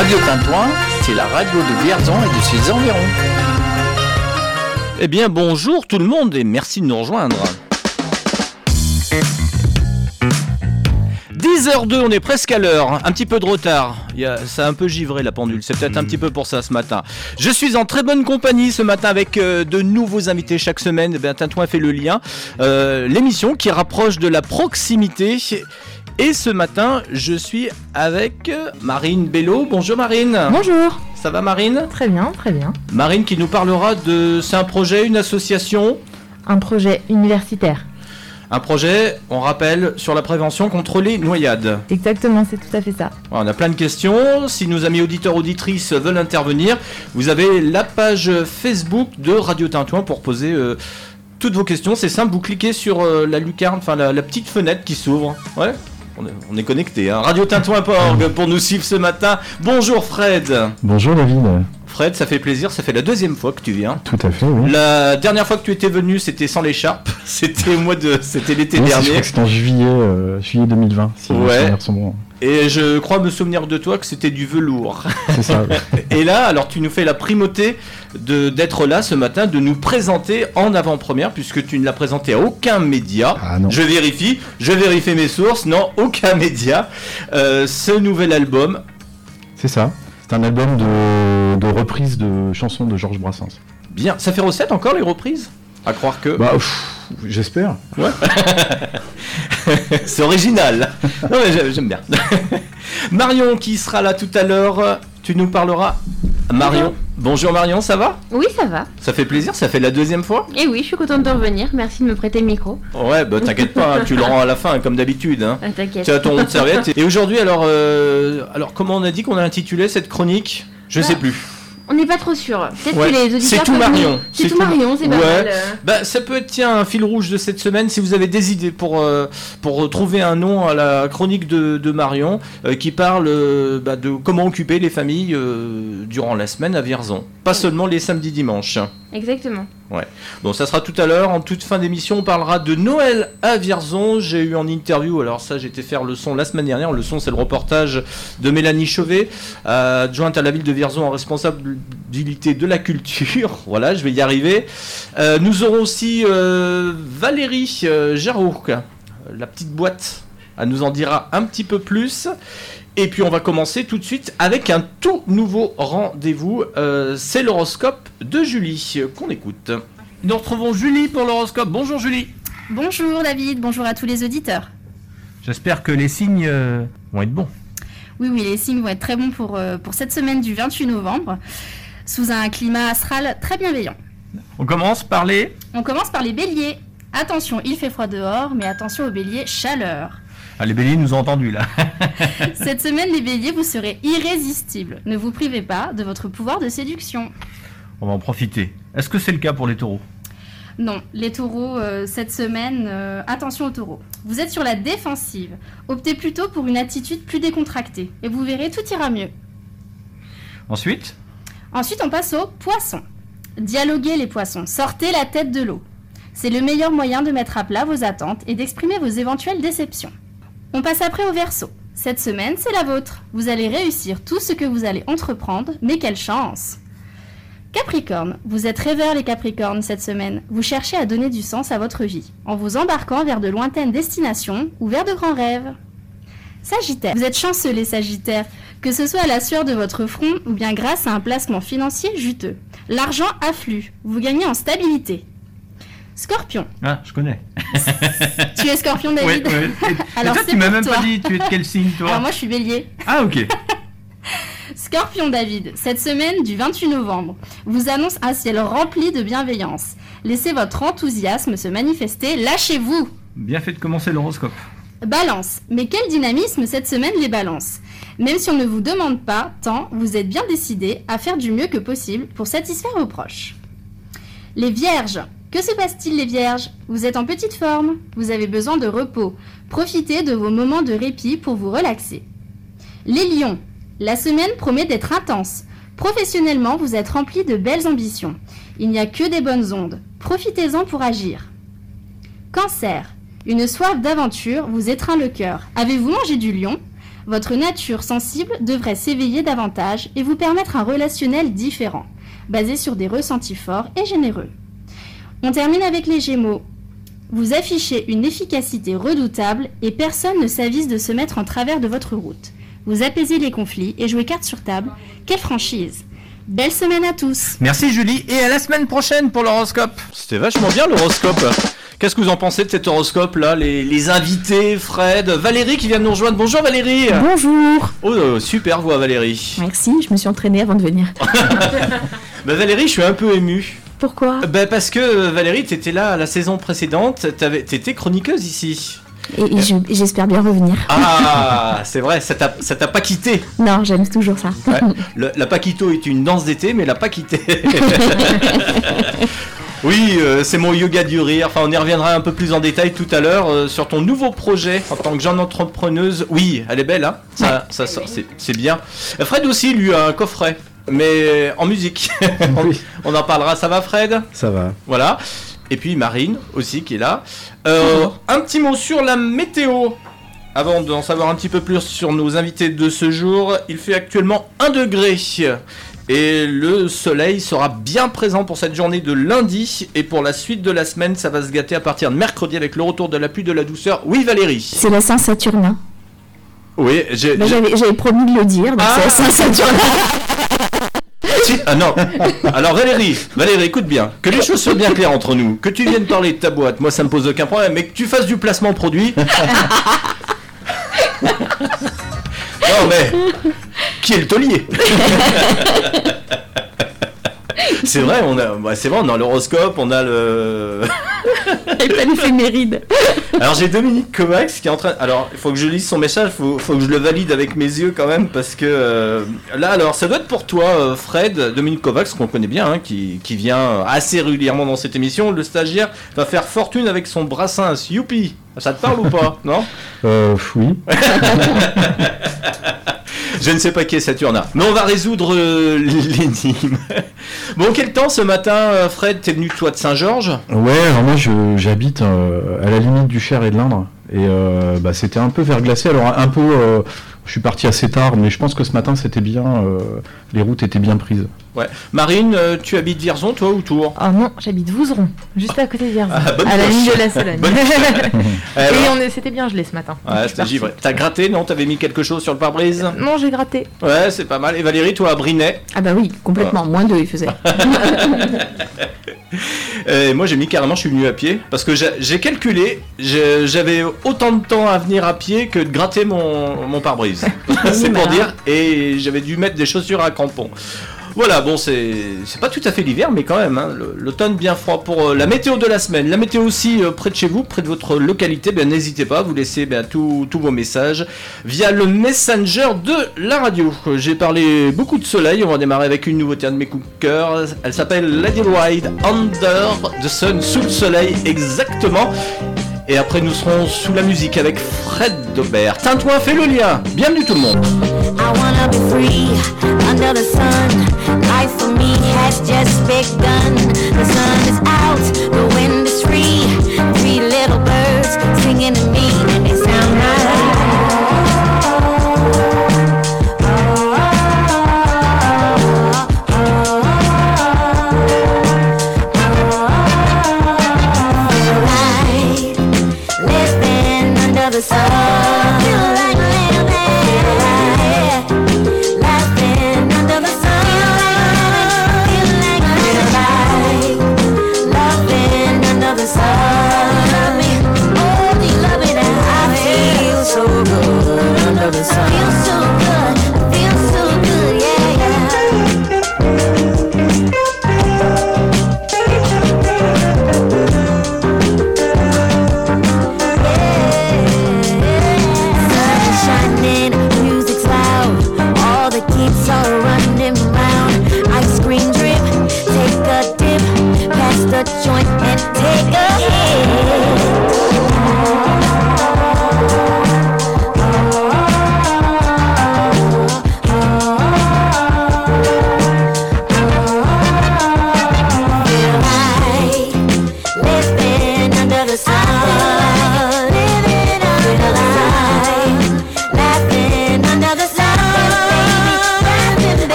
Radio Tintouin, c'est la radio de Vierzon et de ses environs. Eh bien, bonjour tout le monde et merci de nous rejoindre. 10h02, on est presque à l'heure, un petit peu de retard. Ça a un peu givré la pendule, c'est peut-être un petit peu pour ça ce matin. Je suis en très bonne compagnie ce matin avec euh, de nouveaux invités chaque semaine. Eh Tintouin fait le lien. Euh, L'émission qui rapproche de la proximité. Et ce matin, je suis avec Marine Bello. Bonjour Marine. Bonjour. Ça va Marine? Très bien, très bien. Marine qui nous parlera de... C'est un projet, une association? Un projet universitaire. Un projet, on rappelle, sur la prévention contre les noyades. Exactement, c'est tout à fait ça. On a plein de questions. Si nos amis auditeurs auditrices veulent intervenir, vous avez la page Facebook de Radio Tintouin pour poser euh, toutes vos questions. C'est simple, vous cliquez sur euh, la lucarne, enfin la, la petite fenêtre qui s'ouvre. Ouais. On est, on est connecté. Hein. Radiotintouin.org pour nous suivre ce matin. Bonjour Fred. Bonjour David. Fred, ça fait plaisir. Ça fait la deuxième fois que tu viens. Tout à fait, oui. La dernière fois que tu étais venu, c'était sans l'écharpe. C'était au mois de, c'était l'été Oui, dernier. c'était en juillet, euh, juillet 2020, si Ouais. souvenirs sont bons. Et je crois me souvenir de toi que c'était du velours. C'est ça. Et là, alors tu nous fais la primauté de d'être là ce matin, de nous présenter en avant-première, puisque tu ne l'as présenté à aucun média. Ah non. Je vérifie, je vérifie mes sources. Non, aucun média. Euh, ce nouvel album. C'est ça. C'est un album de, de reprise de chansons de Georges Brassens. Bien, ça fait recette encore les reprises? À croire que Bah, pff, j'espère. c'est original. Non mais j'ai- j'aime bien. Marion qui sera là tout à l'heure. Tu nous parleras. Marion. Bonjour Marion, ça va? Oui, ça va. Ça fait plaisir, ça fait la deuxième fois? Et oui, je suis contente de revenir. Merci de me prêter le micro. Ouais, bah t'inquiète pas, hein, tu le rends à la fin comme d'habitude. Hein. Ah, T'inquiète. Tu as ton serviette. Et aujourd'hui, alors, euh, alors, comment on a dit qu'on a intitulé cette chronique? Je Bah, sais plus. On n'est pas trop sûr. Peut-être Ouais, que les auditeurs. c'est tout Marion. C'est tout tout Marion, c'est pas Ouais. mal. Bah, ça peut être tiens un fil rouge de cette semaine si vous avez des idées pour euh, pour trouver un nom à la chronique de, de Marion euh, qui parle euh, bah, de comment occuper les familles euh, durant la semaine à Vierzon, pas seulement les samedis dimanches. Exactement. Bon, ça sera tout à l'heure. En toute fin d'émission, on parlera de Noël à Vierzon. J'ai eu en interview, alors ça, j'étais faire le son la semaine dernière. Le son, c'est le reportage de Mélanie Chauvet, euh, adjointe à la ville de Vierzon en responsabilité de la culture. Voilà, je vais y arriver. Euh, nous aurons aussi euh, Valérie euh, Jarreau, la petite boîte. Elle nous en dira un petit peu plus. Et puis on va commencer tout de suite avec un tout nouveau rendez-vous. Euh, c'est l'horoscope de Julie euh, qu'on écoute. Nous retrouvons Julie pour l'horoscope. Bonjour Julie. Bonjour David, bonjour à tous les auditeurs. J'espère que les signes euh, vont être bons. Oui, oui, les signes vont être très bons pour, euh, pour cette semaine du 28 novembre, sous un climat astral très bienveillant. On commence par les... On commence par les béliers. Attention, il fait froid dehors, mais attention aux béliers, chaleur. Ah, les béliers nous ont entendus là. Cette semaine, les béliers, vous serez irrésistibles. Ne vous privez pas de votre pouvoir de séduction. On va en profiter. Est-ce que c'est le cas pour les taureaux? Non, les taureaux, euh, cette semaine, euh, attention aux taureaux. Vous êtes sur la défensive. Optez plutôt pour une attitude plus décontractée, et vous verrez, tout ira mieux. Ensuite? Ensuite, on passe aux poissons. Dialoguez les poissons, sortez la tête de l'eau. C'est le meilleur moyen de mettre à plat vos attentes et d'exprimer vos éventuelles déceptions. On passe après au verso. Cette semaine, c'est la vôtre. Vous allez réussir tout ce que vous allez entreprendre, mais quelle chance Capricorne, vous êtes rêveurs les Capricornes cette semaine. Vous cherchez à donner du sens à votre vie, en vous embarquant vers de lointaines destinations ou vers de grands rêves. Sagittaire, vous êtes chanceux les Sagittaires, que ce soit à la sueur de votre front ou bien grâce à un placement financier juteux. L'argent afflue, vous gagnez en stabilité. Scorpion, Ah, je connais. tu es Scorpion David Alors, toi, c'est tu m'as même toi. pas dit tu es de quel signe toi Alors moi je suis Bélier. Ah, ok. Scorpion David, cette semaine du 28 novembre vous annonce un ciel rempli de bienveillance. Laissez votre enthousiasme se manifester, lâchez-vous Bien fait de commencer l'horoscope. Balance. Mais quel dynamisme cette semaine les balances. Même si on ne vous demande pas tant, vous êtes bien décidés à faire du mieux que possible pour satisfaire vos proches. Les vierges. Que se passe-t-il les vierges? Vous êtes en petite forme, vous avez besoin de repos. Profitez de vos moments de répit pour vous relaxer. Les lions. La semaine promet d'être intense. Professionnellement, vous êtes remplis de belles ambitions. Il n'y a que des bonnes ondes. Profitez-en pour agir. Cancer. Une soif d'aventure vous étreint le cœur. Avez-vous mangé du lion? Votre nature sensible devrait s'éveiller davantage et vous permettre un relationnel différent, basé sur des ressentis forts et généreux. On termine avec les Gémeaux. Vous affichez une efficacité redoutable et personne ne s'avise de se mettre en travers de votre route. Vous apaisez les conflits et jouez carte sur table. Quelle franchise Belle semaine à tous Merci Julie et à la semaine prochaine pour l'horoscope. C'était vachement bien l'horoscope. Qu'est-ce que vous en pensez de cet horoscope là les, les invités, Fred, Valérie qui vient de nous rejoindre. Bonjour Valérie. Bonjour Oh euh, super voix Valérie. Merci, je me suis entraînée avant de venir. Bah Valérie, je suis un peu ému. Pourquoi Bah parce que euh, Valérie, t'étais là la saison précédente, t'avais- t'étais chroniqueuse ici. Et, et je- j'espère bien revenir. Ah, c'est vrai, ça t'a ça pas quitté. Non, j'aime toujours ça. Ouais. Le- la Paquito est une danse d'été, mais la pas quitté. oui, euh, c'est mon yoga du rire. Enfin, on y reviendra un peu plus en détail tout à l'heure euh, sur ton nouveau projet en tant que jeune entrepreneuse. Oui, elle est belle, hein ça, ça, sort, c'est bien. Euh, Fred aussi, lui, a un coffret, mais en musique. on, Oui. on en parlera. Ça va, Fred? Ça va. Voilà. Et puis Marine aussi qui est là. Euh, un petit mot sur la météo. Avant d'en savoir un petit peu plus sur nos invités de ce jour, il fait actuellement 1 degré. Et le soleil sera bien présent pour cette journée de lundi. Et pour la suite de la semaine, ça va se gâter à partir de mercredi avec le retour de la pluie de la douceur. Oui Valérie C'est la Saint-Saturnin. Oui, j'ai... Bah, j'ai- J'avais j'avais promis de le dire, donc Ah. c'est la Saint-Saturnin. Si- ah non. Alors Valérie, Valérie, écoute bien. Que les choses soient bien claires entre nous. Que tu viennes parler de ta boîte, moi ça me pose aucun problème. Mais que tu fasses du placement produit. non mais qui est le taulier? C'est vrai, on a, ouais, c'est vrai, on a l'horoscope, on a le. Et pas l'éphéméride. Alors j'ai Dominique Kovacs qui est en train. Alors il faut que je lise son message, faut, faut que je le valide avec mes yeux quand même parce que euh, là alors ça doit être pour toi euh, Fred, Dominique Kovacs qu'on connaît bien, hein, qui, qui vient assez régulièrement dans cette émission. Le stagiaire va faire fortune avec son brassin. Youpi, ça te parle ou pas? Non? Euh, oui. Je ne sais pas qui est Saturna, mais on va résoudre euh, l'énigme. Bon quel temps ce matin euh, Fred? T'es venu toi de Saint-Georges? Ouais, alors moi j'habite euh, à la limite du Cher et de l'Indre. Et bah, c'était un peu verglacé. Alors un peu, je suis parti assez tard, mais je pense que ce matin c'était bien. les routes étaient bien prises. Ouais. Marine, euh, tu habites Vierzon toi ou Tours Oh non, j'habite Vouzeron, juste à côté de Vierzon, Ah, bonne à la ligne de la Sologne. Et on c'était bien gelé ce matin. Ouais, c'était givré. T'as gratté, non? T'avais mis quelque chose sur le pare-brise? Non, j'ai gratté. Ouais, c'est pas mal. Et Valérie, toi à Brinet? Ah bah oui, complètement. Moins deux, il faisait. Euh, Moi j'ai mis carrément, je suis venu à pied. Parce que j'ai calculé, j'avais autant de temps à venir à pied que de gratter mon, mon pare-brise. c'est pour dire. Et j'avais dû mettre des chaussures à crampons. Voilà, bon, c'est pas tout à fait l'hiver, mais quand même, hein, l'automne bien froid pour euh, la météo de la semaine. La météo aussi euh, près de chez vous, près de votre localité, ben, n'hésitez pas, vous laissez ben, tous vos messages via le messenger de la radio. J'ai parlé beaucoup de soleil, on va démarrer avec une nouveauté de mes coups. Elle s'appelle Lady Ride Under the Sun, sous le soleil exactement. Et après nous serons sous la musique avec Fred Daubert. Tintouin fait le lien. Bienvenue tout le monde.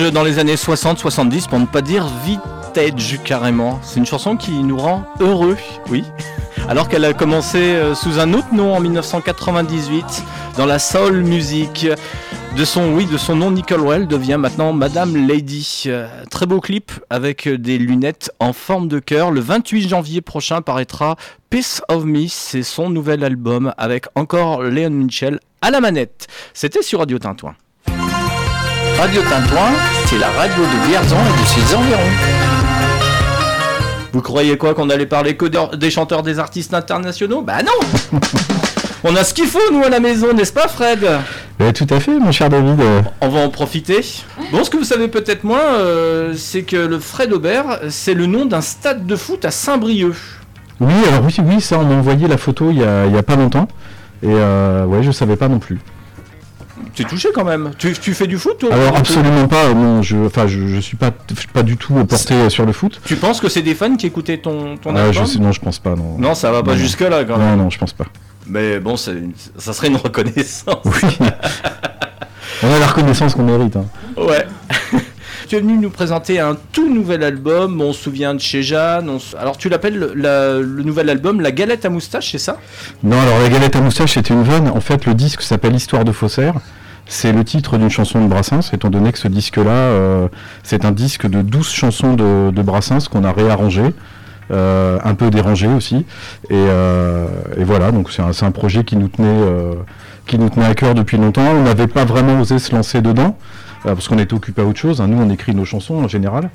Dans les années 60-70 pour ne pas dire vintage carrément. C'est une chanson qui nous rend heureux, oui. Alors qu'elle a commencé euh, sous un autre nom en 1998 dans la soul music. De son, oui, de son nom, Nicole Well devient maintenant Madame Lady. Euh, très beau clip avec des lunettes en forme de cœur. Le 28 janvier prochain paraîtra Piece of Me, c'est son nouvel album avec encore Léon Mitchell à la manette. C'était sur Radio Tintouin. Radio Tintouin, c'est la radio de Vierzon et de ses environs. Vous croyez quoi qu'on allait parler que de- des chanteurs des artistes internationaux? Bah non On a ce qu'il faut nous à la maison, n'est-ce pas Fred? Eh, tout à fait, mon cher David. On va en profiter. Bon, ce que vous savez peut-être moins, euh, c'est que le Fred Aubert, c'est le nom d'un stade de foot à Saint-Brieuc. Oui, alors oui, oui, ça, on m'a envoyé la photo il y a, il y a pas longtemps. Et euh, ouais, je savais pas non plus. T'es touché quand même. Tu, tu fais du foot toi Alors absolument pas, non, je, enfin, je, je suis pas, pas du tout porté sur le foot. Tu penses que c'est des fans qui écoutaient ton, ton Ah, album je sais, non, je pense pas, non. Non, ça va pas Non. jusque là quand non, même. non, je pense pas. Mais bon, c'est une- ça serait une reconnaissance. Oui. on a la reconnaissance qu'on mérite. hein. Ouais. tu es venu nous présenter un tout nouvel album. On se souvient de chez Jeanne. on Alors tu l'appelles le, la- le nouvel album La Galette à moustache, c'est ça? Non, alors la galette à moustache, c'était une vanne. En fait, le disque s'appelle Histoire de faussaire. C'est le titre d'une chanson de Brassens, étant donné que ce disque-là, euh, c'est un disque de 12 chansons de, Brassens qu'on a réarrangé, euh, un peu dérangé aussi. Et, euh, voilà, donc c'est un, projet qui nous, tenait, à cœur depuis longtemps. On n'avait pas vraiment osé se lancer dedans, parce qu'on était occupé à autre chose. hein. Nous, on écrit nos chansons en général.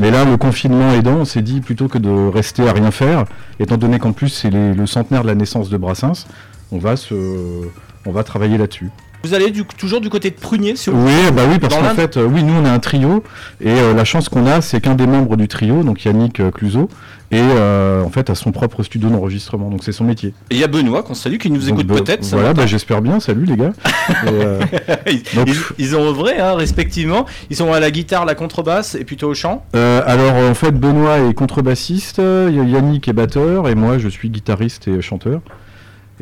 Mais là, le confinement aidant, on s'est dit plutôt que de rester à rien faire, étant donné qu'en plus c'est le centenaire de la naissance de Brassens, on va travailler là-dessus. Vous allez du- toujours du côté de Prunier sur Oui, bah oui, parce qu'en fait, euh, oui, nous on est un trio, et euh, la chance qu'on a, c'est qu'un des membres du trio, donc Yannick euh, Cluzot, et euh, en fait a son propre studio d'enregistrement, donc c'est son métier. Et il y a Benoît qu'on salue qui nous Donc, écoute bah, peut-être. Voilà, bah, j'espère bien. Salut les gars. Et, euh, ils, donc- ils- ils ont œuvré hein, respectivement. Ils sont à la guitare, la contrebasse et plutôt au chant. euh, alors en fait, Benoît est contrebassiste, Yannick est batteur, et moi je suis guitariste et chanteur.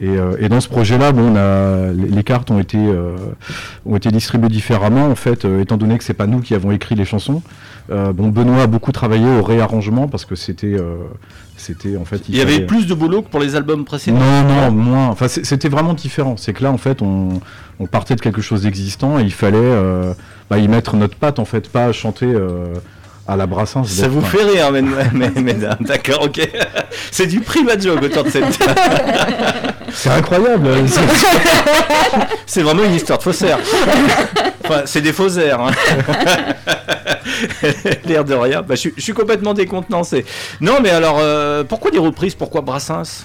Et, euh, et dans ce projet-là, bon, on a, les, cartes ont été, euh, ont été distribuées différemment, en fait, euh, étant donné que c'est pas nous qui avons écrit les chansons. Bon, Benoît a beaucoup travaillé au réarrangement parce que c'était, c'était en fait. Il y avait plus de boulot que pour les albums précédents. Non, non, moins. Enfin, c'était vraiment différent. C'est que là, en fait, on, on partait de quelque chose d'existant et il fallait bah, y mettre notre patte, en fait, pas chanter à la Brassens. Ça vous fait rire, mes- mes- mesdames. D'accord, ok. C'est du prima joke autour de cette. C'est incroyable. C'est- vraiment une histoire de faussaire. Enfin, c'est des faussaires. Hein. L'air de rien. Bah, je, suis- je suis complètement décontenancé. Non, mais alors, euh, pourquoi des reprises? Pourquoi Brassens?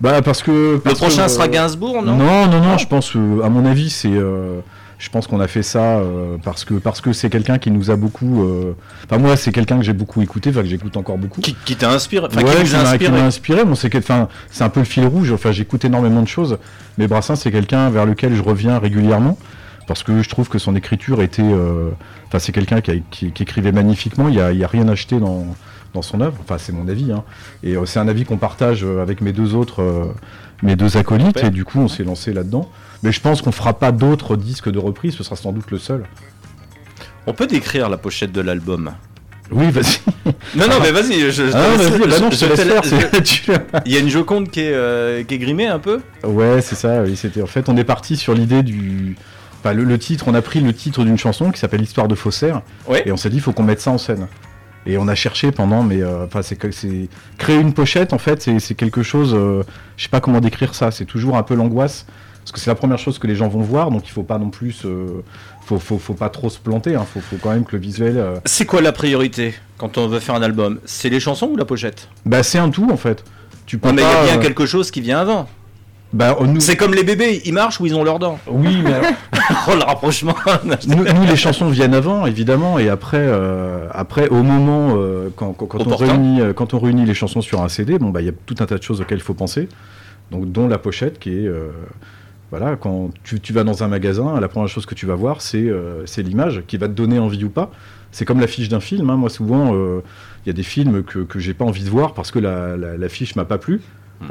Bah, parce que. Le prochain que, sera euh, Gainsbourg, non? Non, non, non, je pense, euh, à mon avis, c'est. euh, je pense qu'on a fait ça euh, parce que parce que c'est quelqu'un qui nous a beaucoup. euh, Enfin moi, c'est quelqu'un que j'ai beaucoup écouté, enfin que j'écoute encore beaucoup. Qui, qui t'a inspiré Enfin, ouais, qui m'a- inspiré m'a inspiré. Bon, c'est enfin, c'est un peu le fil rouge. Enfin, j'écoute énormément de choses, mais Brassens, c'est quelqu'un vers lequel je reviens régulièrement parce que je trouve que son écriture était. euh, Enfin, c'est quelqu'un qui, a- qui- qui écrivait magnifiquement. Il y a, il y a rien acheté dans dans son œuvre. Enfin, c'est mon avis. hein. Et euh, c'est un avis qu'on partage euh, avec mes deux autres, euh, mes deux acolytes. Et du coup, on s'est lancé là-dedans. Mais je pense qu'on fera pas d'autres disques de reprise. Ce sera sans doute le seul. On peut décrire la pochette de l'album. Oui, vas-y. Non, non, mais vas-y. Je, je Ah, vas-y. Bah non, te laisse faire. Il y a une Joconde qui est, euh, qui est grimée un peu? Ouais, c'est ça. Oui, c'était en fait, on est parti sur l'idée du. Enfin, le, le titre, on a pris le titre d'une chanson qui s'appelle Histoire de faussaire, Ouais. et on s'est dit, il faut qu'on mette ça en scène. Et on a cherché pendant, mais euh, enfin, c'est créer une pochette. En fait, c'est quelque chose. euh, je sais pas comment décrire ça. C'est toujours un peu l'angoisse parce que c'est la première chose que les gens vont voir, donc il faut pas non plus, se- faut, faut, faut pas trop se planter. Hein, faut, faut quand même que le visuel. euh, C'est quoi la priorité quand on veut faire un album? C'est les chansons ou la pochette? Bah c'est un tout en fait. Tu peux Non, mais il y a bien euh, quelque chose qui vient avant. Bah nous. C'est comme les bébés, ils marchent ou ils ont leurs dents. Oui, mais alors, oh le rapprochement nous, nous, les chansons viennent avant, évidemment, et après, euh, après au moment euh, quand, quand, quand on réunit, euh, quand on réunit les chansons sur un CD, bon bah il y a tout un tas de choses auxquelles il faut penser. Donc dont la pochette qui est euh, voilà quand tu, tu vas dans un magasin, la première chose que tu vas voir c'est euh, l'image qui va te donner envie ou pas. C'est comme l'affiche d'un film. hein. Moi souvent euh, il y a des films que que j'ai pas envie de voir parce que la la- l'affiche m'a pas plu,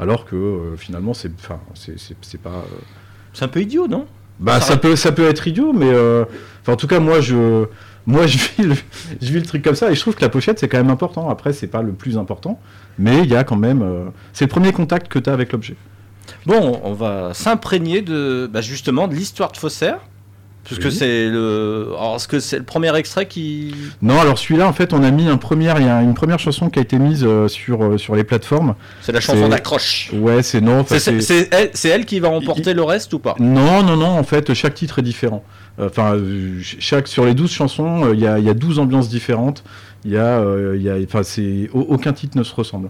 alors que euh, finalement c'est pas euh, C'est un peu idiot, non? Bah, Ça ça peut, ça peut être idiot, mais euh, en tout cas, moi, je, moi, je vis, le, je vis le truc comme ça, et je trouve que la pochette, c'est quand même important. Après, c'est pas le plus important, mais il y a quand même, euh, c'est le premier contact que tu as avec l'objet. Bon, on va s'imprégner de bah, justement de l'histoire de Faussaire. Puisque Oui. c'est le. Alors, est-ce que c'est le premier extrait qui. Non, alors celui-là, en fait, on a mis un premier, il y a une première chanson qui a été mise euh, sur, euh, sur les plateformes. C'est la chanson d'accroche Ouais, c'est non, enfin, C'est elle, qui va remporter le reste ou pas? Non, non, non, en fait, chaque titre est différent. Enfin, euh, ch- chaque, sur les 12 chansons, il y, a, il y a 12 ambiances différentes. Il y a, il y a, enfin, c'est, au- aucun titre ne se ressemble.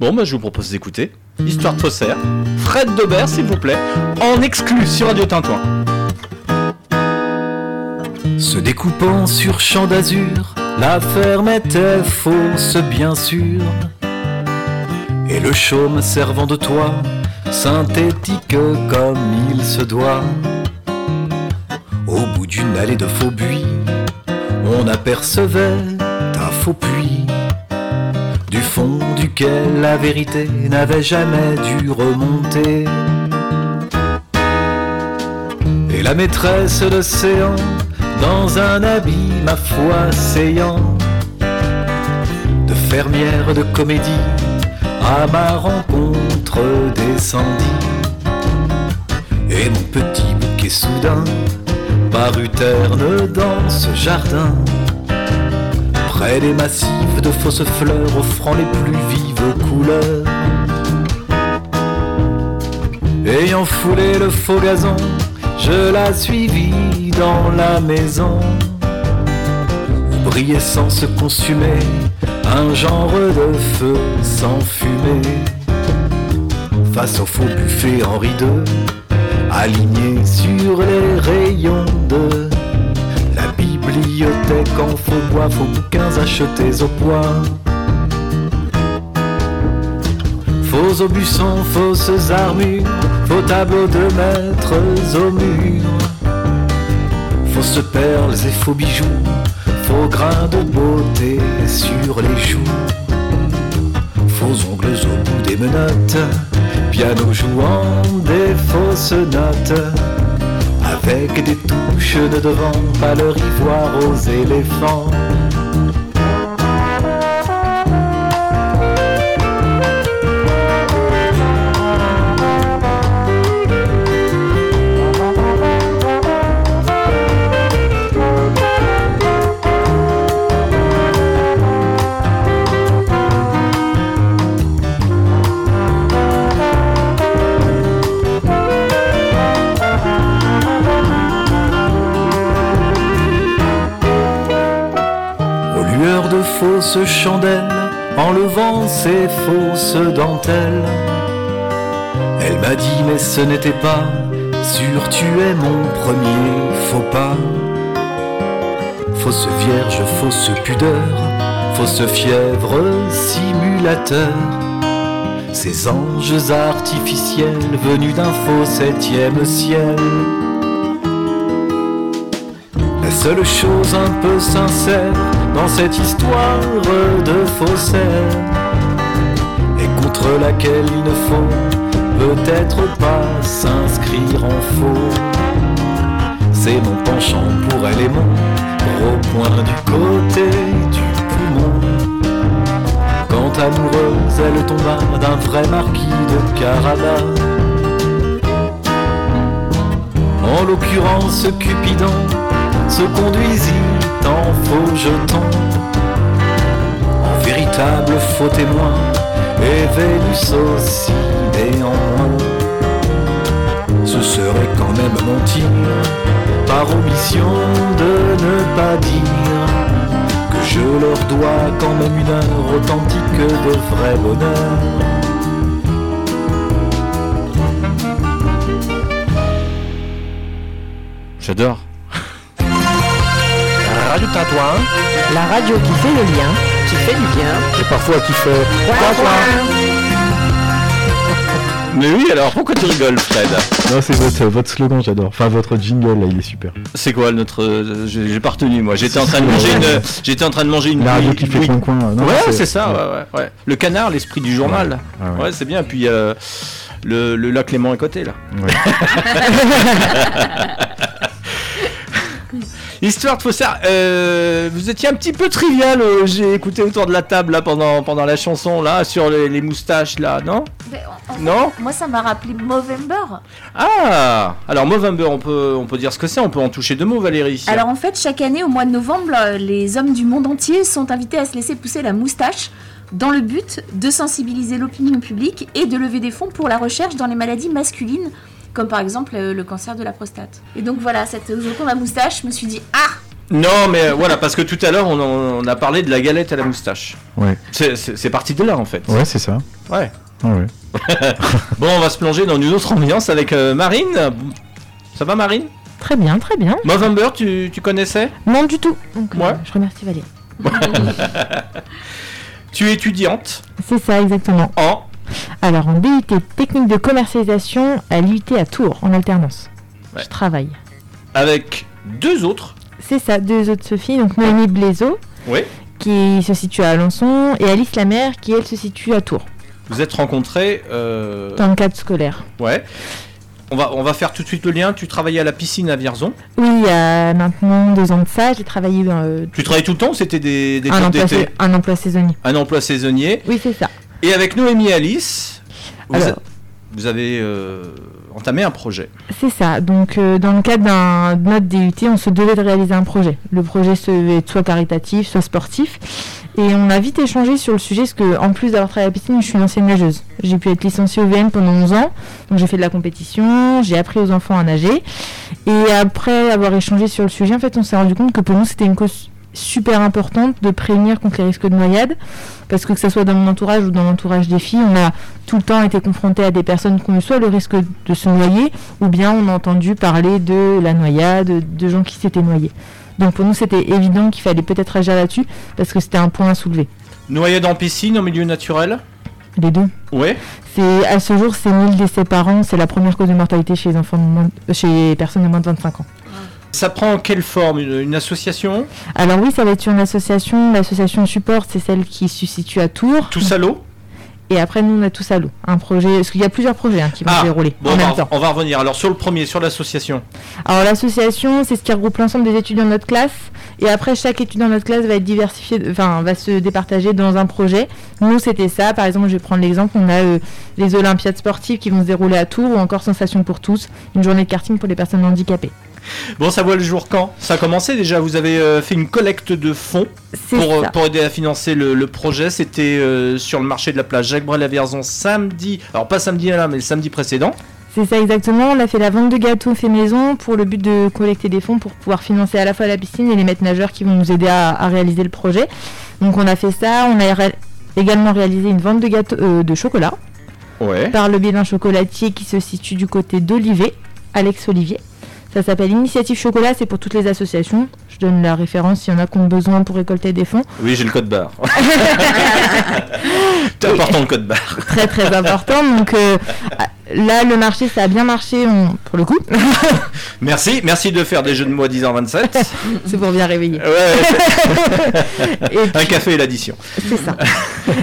Bon, bah, je vous propose d'écouter Histoire de Faussaire. Fred Dobert, s'il vous plaît, en exclu sur Radio Tintouin. Se découpant sur champ d'azur, la ferme était fausse bien sûr. Et le chaume servant de toit, synthétique comme il se doit. Au bout d'une allée de faux buis, on apercevait un faux puits, du fond duquel la vérité n'avait jamais dû remonter. Et la maîtresse de l'océan, dans un habit, ma foi, séant, de fermière de comédie, à ma rencontre descendit. Et mon petit bouquet soudain parut terne dans ce jardin, près des massifs de fausses fleurs offrant les plus vives couleurs. Ayant foulé le faux gazon, je la suivis dans la maison où brillait sans se consumer un genre de feu sans fumée. Face au faux buffet Henri II, aligné sur les rayons de la bibliothèque en faux bois, faux bouquins achetés au poids. Faux aubusons, fausses armures, faux tableaux de maîtres au mur. Fausses perles et faux bijoux, faux grains de beauté sur les joues. Faux ongles au bout des menottes, piano jouant des fausses notes. Avec des touches de devant, pas ivoire aux éléphants. Fausses chandelles, enlevant ces fausses dentelles. Elle m'a dit, mais ce n'était pas sûr, tu es mon premier faux pas. Fausse vierge, fausse pudeur, fausse fièvre, simulateur. Ces anges artificiels venus d'un faux septième ciel. Seule chose un peu sincère dans cette histoire de faussaire et contre laquelle il ne faut peut-être pas s'inscrire en faux. C'est mon penchant pour elle et mon gros point du côté du poumon. Quand amoureuse, elle tomba d'un vrai marquis de Carabas. En l'occurrence, Cupidon se conduisit en faux jeton, en véritable faux témoin, et Vénus aussi néanmoins. ce serait quand même mentir, par omission de ne pas dire que je leur dois quand même une heure authentique de vrai bonheur. J'adore. Radio Tintouin. La radio qui fait le lien, qui fait du bien. Et parfois qui fait. Mais oui, alors pourquoi tu rigoles, Fred? Non, c'est votre, votre slogan, j'adore. Enfin, votre jingle, là, il est super. C'est quoi notre. euh, J'ai j'ai pas retenu, moi. J'étais en train de manger une. J'étais en train de manger une. La radio qui fait oui. coin-coin. non, Ouais, c'est ça, ouais, ouais, ouais. Le canard, l'esprit du journal. Ouais. Ouais, c'est bien. Puis euh, le, le lac Clément est côté, là. Ouais. Histoire de faussaire, euh, vous étiez un petit peu trivial, euh, j'ai écouté autour de la table là pendant, pendant la chanson là, sur les, les moustaches là, non Mais en- en fait, Non Moi, ça m'a rappelé Movember. Ah Alors Movember, on peut, on peut dire ce que c'est, on peut en toucher deux mots Valérie. Alors en fait, chaque année, au mois de novembre, euh, les hommes du monde entier sont invités à se laisser pousser la moustache dans le but de sensibiliser l'opinion publique et de lever des fonds pour la recherche dans les maladies masculines, comme par exemple euh, le cancer de la prostate. Et donc voilà, cette la moustache, je me suis dit ah Non mais euh, voilà, parce que tout à l'heure on, a parlé de la galette à la moustache. Ouais. C'est- parti de là en fait. Ouais, c'est ça. Ouais. Ah ouais. Bon, on va se plonger dans une autre ambiance avec euh, Marine. Ça va Marine? Très bien, très bien. Movember, tu, tu connaissais? Non du tout. Donc, euh, Ouais. je remercie Valérie. Tu es étudiante? C'est ça, exactement. en... Alors, en DUT technique de commercialisation à l'UT à Tours, en alternance. Ouais. Je travaille. avec deux autres. C'est ça, deux autres Sophie, donc Noémie Blaiseau, Oui. qui se situe à Alençon, et Alice Lamère, qui elle se situe à Tours, Vous êtes rencontrés. euh, dans le cadre scolaire. Ouais. On va, on va faire tout de suite le lien. Tu travaillais à la piscine à Vierzon? Oui, il y a maintenant deux ans de ça, j'ai travaillé euh, Tu travaillais tout le temps ou c'était des, des un, emploi, un emploi saisonnier. Un emploi saisonnier. Oui, c'est ça. Et avec Noémie et Alice, vous, Alors. êtes- vous avez euh, entamé un projet. C'est ça. Donc, euh, dans le cadre d'un de notre DUT, on se devait de réaliser un projet. Le projet se devait être soit caritatif, soit sportif. Et on a vite échangé sur le sujet, parce que en plus d'avoir travaillé à la piscine, je suis une ancienne nageuse. J'ai pu être licenciée au VM pendant 11 ans. Donc, j'ai fait de la compétition, j'ai appris aux enfants à nager. Et après avoir échangé sur le sujet, en fait, on s'est rendu compte que pour nous, c'était une cause super importante de prévenir contre les risques de noyade. Parce que que ce soit dans mon entourage ou dans l'entourage des filles, on a tout le temps été confronté à des personnes qui ont eu soit le risque de se noyer, ou bien on a entendu parler de la noyade, de gens qui s'étaient noyés. Donc pour nous, c'était évident qu'il fallait peut-être agir là-dessus, parce que c'était un point à soulever. Noyade en piscine, en milieu naturel? Les deux. Ouais. C'est à ce jour, c'est 1000 décès par an, c'est la première cause de mortalité chez les enfants de moins de- chez les personnes de moins de 25 ans. Ça prend quelle forme une, une association Alors oui, ça va être une association. L'association support, c'est celle qui se situe à Tours. Tous à l'eau Et après, nous, on a tous à l'eau. Un projet, parce qu'il y a plusieurs projets hein, qui vont Ah, se dérouler Bon, en même temps. on va revenir. Alors sur le premier, sur l'association. Alors l'association, c'est ce qui regroupe l'ensemble des étudiants de notre classe. Et après, chaque étudiant de notre classe va être diversifié, enfin, va se départager dans un projet. Nous, c'était ça. Par exemple, je vais prendre l'exemple. On a euh, les Olympiades sportives qui vont se dérouler à Tours ou encore Sensation pour tous, une journée de karting pour les personnes handicapées. Bon, ça voit le jour quand Ça a commencé déjà. Vous avez euh, fait une collecte de fonds pour, euh, ça. pour aider à financer le, le projet. C'était euh, sur le marché de la plage Jacques Brel à Vierzon samedi. Alors pas samedi là, mais le samedi précédent. C'est ça exactement. On a fait la vente de gâteaux fait maison pour le but de collecter des fonds pour pouvoir financer à la fois la piscine et les maîtres nageurs qui vont nous aider à, à réaliser le projet. Donc on a fait ça. On a ré- également réalisé une vente de gâteaux euh, de chocolat Ouais. par le biais d'un chocolatier qui se situe du côté d'Olivet, Alex Olivier. Ça s'appelle Initiative Chocolat, c'est pour toutes les associations. Je donne la référence s'il y en a qui ont besoin pour récolter des fonds. Oui, j'ai le code barre. C'est important le code barre. Très très important. Donc euh, là, le marché, ça a bien marché on- pour le coup. Merci, merci de faire des jeux de mots à 10h27. c'est pour bien réveiller. Ouais, Et un café et l'addition. C'est ça.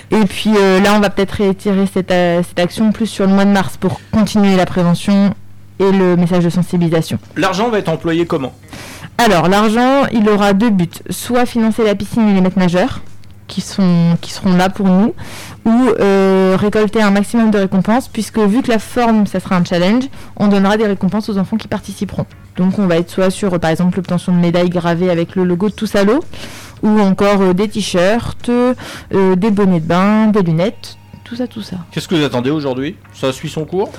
Et puis euh, là, on va peut-être réitérer cette, euh, cette action plus sur le mois de mars pour continuer la prévention et le message de sensibilisation. L'argent va être employé comment? Alors, l'argent, il aura deux buts. Soit financer la piscine et les maîtres nageurs, qui, sont, qui seront là pour nous, ou euh, récolter un maximum de récompenses, puisque vu que la forme, ça sera un challenge, on donnera des récompenses aux enfants qui participeront. Donc on va être soit sur, par exemple, l'obtention de médailles gravées avec le logo de Tous à l'eau, ou encore euh, des t-shirts, euh, des bonnets de bain, des lunettes, tout ça, tout ça. Qu'est-ce que vous attendez aujourd'hui? Ça suit son cours?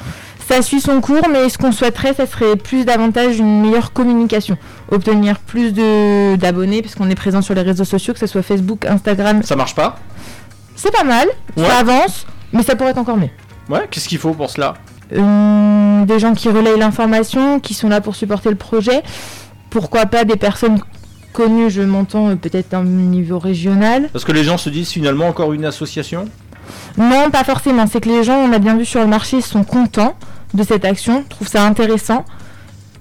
Ça suit son cours, mais ce qu'on souhaiterait, ça serait plus davantage une meilleure communication. Obtenir plus de- d'abonnés, parce qu'on est présent sur les réseaux sociaux, que ce soit Facebook, Instagram. Ça marche pas? C'est pas mal, Ouais. ça avance, mais ça pourrait être encore mieux. Ouais, qu'est-ce qu'il faut pour cela? Euh, des gens qui relayent l'information, qui sont là pour supporter le projet. Pourquoi pas des personnes connues, je m'entends euh, peut-être un niveau régional. Parce que les gens se disent finalement encore une association? Non, pas forcément. C'est que les gens, on a bien vu sur le marché, sont contents de cette action, trouvent ça intéressant.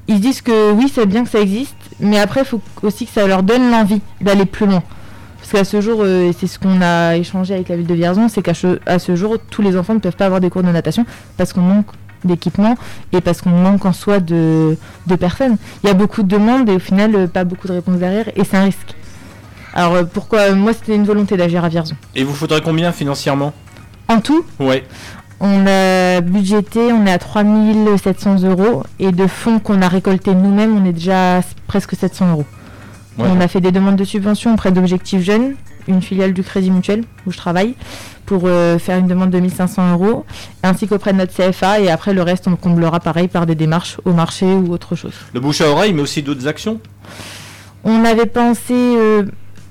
Ils se disent que oui, c'est bien que ça existe, mais après, il faut aussi que ça leur donne l'envie d'aller plus loin. Parce qu'à ce jour, euh, et c'est ce qu'on a échangé avec la ville de Vierzon, c'est qu'à ce, à ce jour, tous les enfants ne peuvent pas avoir des cours de natation parce qu'on manque d'équipement et parce qu'on manque en soi de, de personnes. Il y a beaucoup de demandes et au final, euh, pas beaucoup de réponses derrière et c'est un risque. Alors euh, pourquoi Moi, c'était une volonté d'agir à Vierzon. Et vous faudrait combien financièrement? En tout, Ouais. On a budgété, on est à 3700 euros et de fonds qu'on a récoltés nous-mêmes, on est déjà à presque 700 euros. Ouais. On a fait des demandes de subventions auprès d'Objectifs Jeunes, une filiale du Crédit Mutuel où je travaille, pour euh, faire une demande de 1500 euros, ainsi qu'auprès de notre CFA et après le reste on comblera pareil par des démarches au marché ou autre chose. Le bouche à oreille, mais aussi d'autres actions? On avait pensé euh,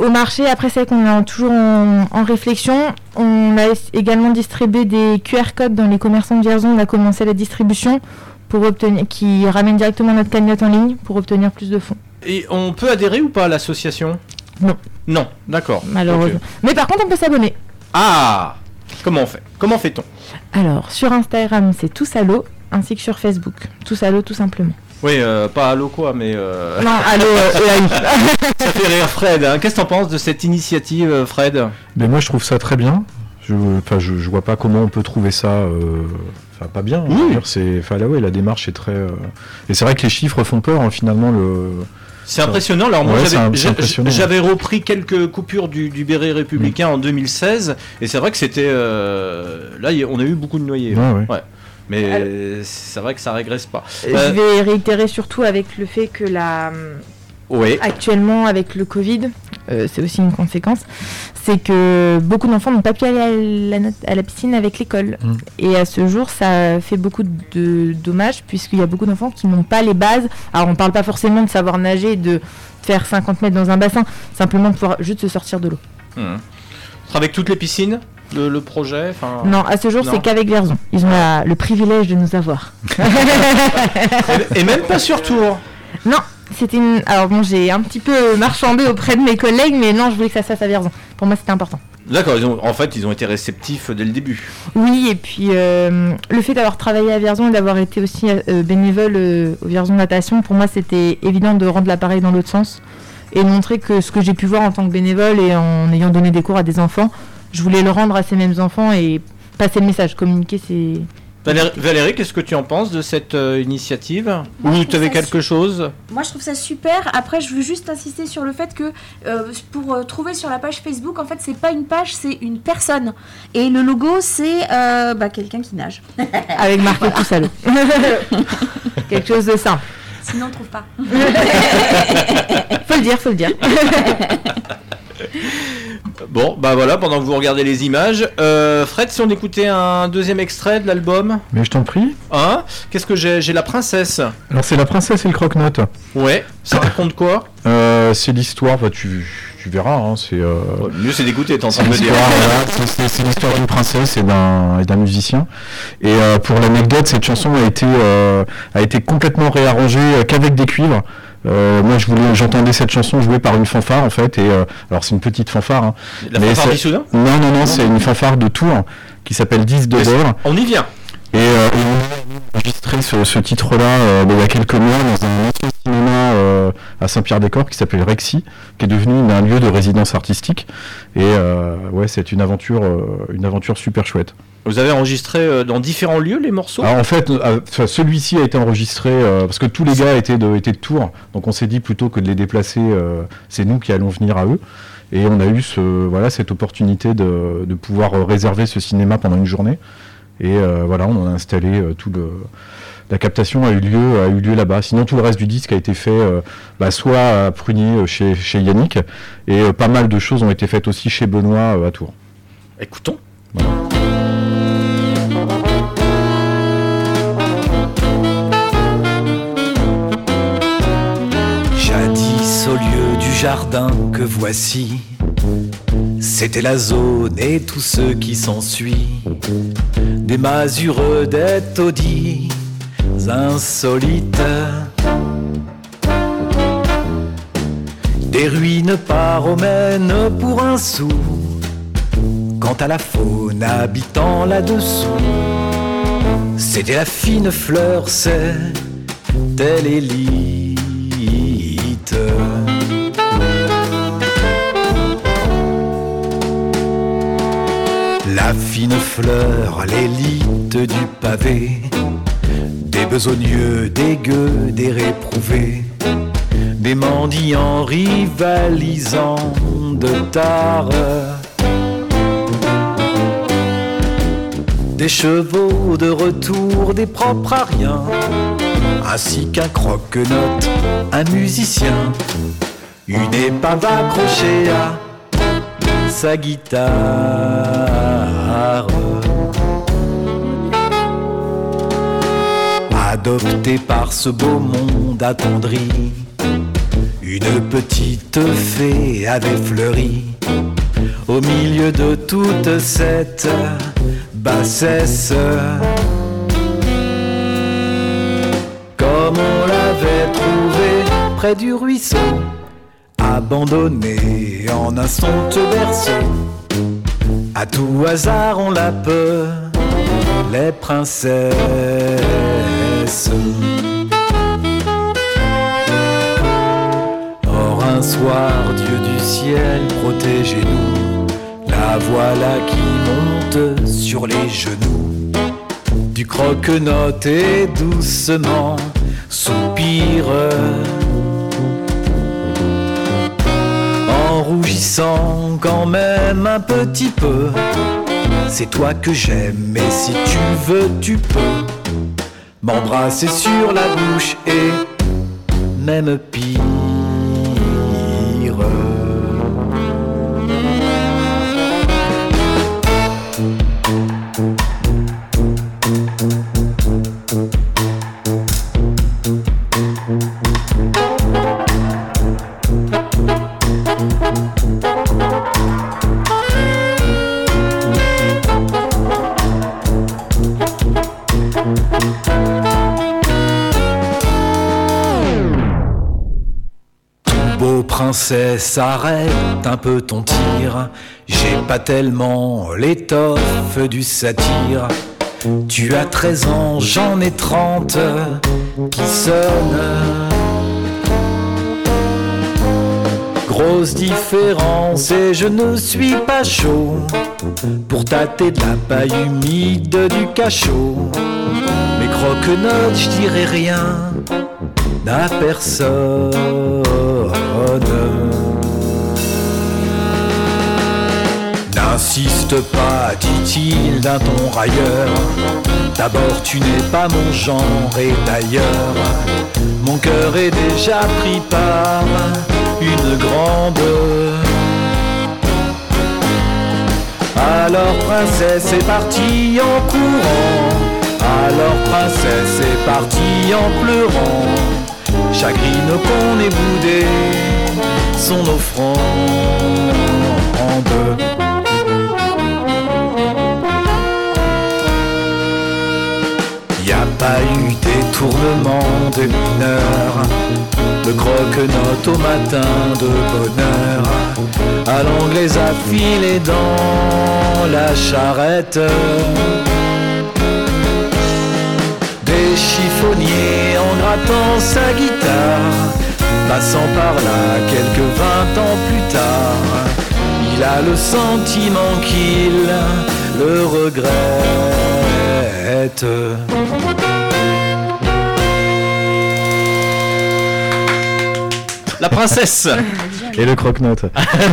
au marché, après c'est qu'on est en- toujours en, en réflexion. On a également distribué des QR codes dans les commerçants de Vierzon. On a commencé la distribution pour obtenir, qui ramène directement notre cagnotte en ligne pour obtenir plus de fonds. Et on peut adhérer ou pas à l'association? Non. Non, d'accord. Malheureusement. Mais par contre, on peut s'abonner. Ah Comment on fait? Comment fait-on? Alors, sur Instagram, c'est tous à l'eau, ainsi que sur Facebook. Tous à l'eau, tout simplement. Oui, euh, pas allô quoi, mais euh, Non, à l'eau, euh, ça fait rire Fred. hein. Qu'est-ce que t'en penses de cette initiative, euh, Fred? Mais moi, je trouve ça très bien. Je, enfin, je, je vois pas comment on peut trouver ça. euh, Enfin, pas bien. Oui. Veux dire, C'est, enfin, là, ouais, la démarche est très. euh, Et c'est vrai que les chiffres font peur. hein, finalement, le. C'est impressionnant. Alors moi, Ouais, j'avais- repris quelques coupures du, du béret républicain Mm. en 2016, et c'est vrai que c'était euh, là, on a eu beaucoup de noyés. Ouais, ouais. Mais c'est vrai que ça régresse pas. je Euh, vais réitérer surtout avec le fait que la. ouais. actuellement avec le Covid, euh, c'est aussi une conséquence, c'est que beaucoup d'enfants n'ont pas pu aller à la, nat- à la piscine avec l'école. Mm. Et à ce jour, ça fait beaucoup de dommages puisqu'il y a beaucoup d'enfants qui n'ont pas les bases. Alors on parle pas forcément de savoir nager, de faire 50 mètres dans un bassin, simplement de pouvoir juste se sortir de l'eau. Hum. Avec toutes les piscines, le, le projet. enfin- Non, à ce jour, c'est qu'avec Vierzon. Ils ont la- le privilège de nous avoir. Et, même pas sur tour. Non, c'était une. Alors bon, j'ai un petit peu marchandé auprès de mes collègues, mais non, je voulais que ça se fasse à Vierzon. Pour moi, c'était important. D'accord. ils ont- En fait, ils ont été réceptifs dès le début. Oui, et puis euh, le fait d'avoir travaillé à Vierzon et d'avoir été aussi euh, bénévole euh, au Vierzon Natation, pour moi c'était évident de rendre l'appareil dans l'autre sens et de montrer que ce que j'ai pu voir en tant que bénévole et en ayant donné des cours à des enfants, je voulais le rendre à ces mêmes enfants et passer le message, communiquer c'est... Valérie, Valérie, qu'est-ce que tu en penses de cette euh, initiative Ou tu avais quelque chose Moi, je trouve ça super. Après, je veux juste insister sur le fait que euh, pour euh, trouver sur la page Facebook, en fait, c'est pas une page, c'est une personne. Et le logo, c'est euh, bah, quelqu'un qui nage. avec tout ça. Quelque chose de simple. Sinon, on trouve pas. Faut le dire, faut le dire. Bon, bah voilà, pendant que vous regardez les images. Euh, Fred, si on écoutait un deuxième extrait de l'album, Mais je t'en prie. hein? Qu'est-ce que j'ai? J'ai la princesse. Alors, c'est la princesse et le croque-note. Ouais, ça raconte quoi? Euh, c'est l'histoire. bah, tu, tu verras. hein, c'est. euh, mieux c'est d'écouter, t'es en train C'est de me dire. l'histoire, voilà, c'est- c'est- c'est l'histoire d'une princesse et d'un et d'un musicien. Et euh, pour l'anecdote, cette chanson a été euh, a été complètement réarrangée euh, qu'avec des cuivres. Euh, moi, je voulais, j'entendais cette chanson jouée par une fanfare en fait. Et euh, alors, c'est une petite fanfare. hein. La Mais fanfare d'Issoudun? Non, non, non, c'est une fanfare de Tours qui s'appelle 10 de bord. On y vient. Et, euh, et on a enregistré ce, ce titre-là bah, il y a quelques mois dans un ancien euh, à Saint-Pierre-des-Corps qui s'appelle Rexy, qui est devenu un lieu de résidence artistique. Et euh, ouais, c'est une aventure, euh, une aventure super chouette. Vous avez enregistré dans différents lieux les morceaux? Alors en fait, celui-ci a été enregistré parce que tous les gars étaient de, étaient de Tours, donc on s'est dit plutôt que de les déplacer, c'est nous qui allons venir à eux. Et on a eu ce, voilà, cette opportunité de, de pouvoir réserver ce cinéma pendant une journée. Et euh, voilà, on a installé euh, tout le la captation a eu lieu, lieu là-bas. Sinon, tout le reste du disque a été fait euh, bah, soit à Prunier euh, chez, Yannick, et euh, pas mal de choses ont été faites aussi chez Benoît à Tours. Écoutons. Jadis au lieu du jardin que voici, c'était la zone et tout ce qui s'ensuit, des masures, des taudis insolites. Des ruines pas romaines pour un sou. Quant à la faune habitant là-dessous, c'était la fine fleur, c'était l'élite. La fine fleur, l'élite du pavé, des besogneux, des gueux, des réprouvés, des mendiants rivalisant de tard. Des chevaux de retour, des propres à rien, ainsi qu'un croque-note, un musicien, une épave accrochée à sa guitare. Adopté par ce beau monde attendri, une petite fée avait fleuri au milieu de toute cette bassesse. Comme on l'avait trouvé près du ruisseau, abandonné en un somptueux berceau. À tout hasard, on l'appelle les Or, un soir, Dieu du ciel, protégez-nous. La voilà qui monte sur les genoux du croque-note et doucement soupire. En rougissant quand même un petit peu. C'est toi que j'aime et si tu veux tu peux m'embrasser sur la bouche et même pire. Princesse, arrête un peu ton tir. J'ai pas tellement l'étoffe du satire. Tu as 13 ans, j'en ai 30 qui sonnent. Grosse différence et je ne suis pas chaud pour tâter de la paille humide du cachot. Mes croque-notes, je dirais rien à personne. N'insiste pas, dit-il d'un ton railleur. D'abord, tu n'es pas mon genre et d'ailleurs, mon cœur est déjà pris par une grande. Alors princesse est partie en courant. Alors princesse est partie en pleurant. Chagrine qu'on ait boudé son offrande. A pas eu détournement de mineur, de croque-notes au matin de bonheur, à l'anglaise affilée dans la charrette. Des chiffonniers en grattant sa guitare, passant par là quelques vingt ans plus tard, il a le sentiment qu'il le regrette. La princesse Et le croque-note.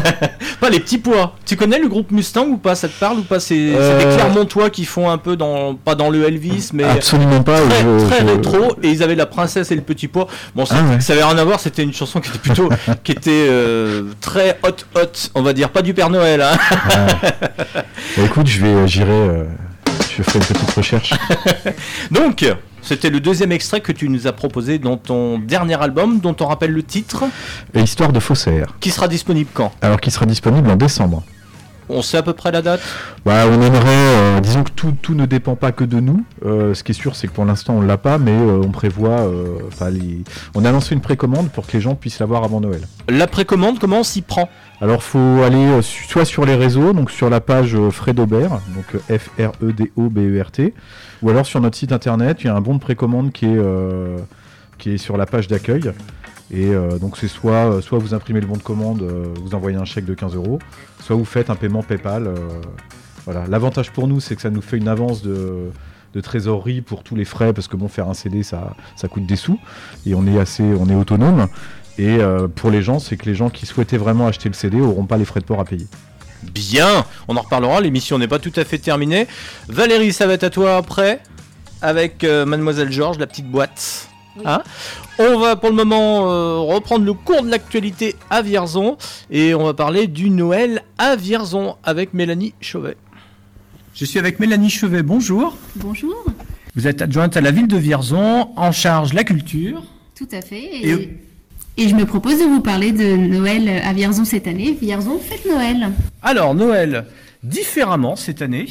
Pas les petits pois. Tu connais le groupe Mustang ou pas? Ça te parle ou pas? C'est c'est Euh. des Clermontois qui font un peu dans. Pas dans le Elvis, mais. Absolument pas. Très, je- très je- rétro et ils avaient la princesse et le petit pois bon ça, Ah ouais. ça avait rien à voir c'était une chanson qui était plutôt qui était euh, très hot hot on va dire pas du Père Noël hein. Bah, écoute, je vais, euh, j'irai, euh, je ferai une petite recherche. donc C'était le deuxième extrait que tu nous as proposé dans ton dernier album, dont on rappelle le titre, Et Histoire de faussaire. qui sera disponible quand? Alors qui sera disponible en décembre. On sait à peu près la date? Bah, on aimerait, euh, disons que tout, tout ne dépend pas que de nous. Euh, ce qui est sûr, c'est que pour l'instant, on l'a pas, mais euh, on prévoit. euh, enfin, les- on a lancé une précommande pour que les gens puissent l'avoir avant Noël. La précommande, comment on s'y prend? Alors, faut aller euh, soit sur les réseaux, donc sur la page euh, Fred Aubert, donc euh, F R E D O B E R T, ou alors sur notre site internet, il y a un bon de précommande qui est qui est sur la page d'accueil. Et donc c'est soit soit vous imprimez le bon de commande, vous envoyez un chèque de 15 euros, soit vous faites un paiement PayPal. voilà. L'avantage pour nous, c'est que ça nous fait une avance de, de trésorerie pour tous les frais, parce que bon, faire un CD, ça, ça coûte des sous, et on est assez, on est autonome. Et euh, pour les gens, c'est que les gens qui souhaitaient vraiment acheter le CD n'auront pas les frais de port à payer. Bien, on en reparlera, l'émission n'est pas tout à fait terminée. Valérie, ça va être à toi après, avec euh, Mademoiselle Georges, la petite boîte. Hein? On va pour le moment euh, reprendre le cours de l'actualité à Vierzon et on va parler du Noël à Vierzon avec Mélanie Chauvet. Je suis avec Mélanie Chevet, bonjour. Bonjour. Vous êtes adjointe à la ville de Vierzon, en charge la culture. Tout à fait. Et- Et, et je me propose de vous parler de Noël à Vierzon cette année. Vierzon, fête Noël. Alors, Noël, différemment cette année.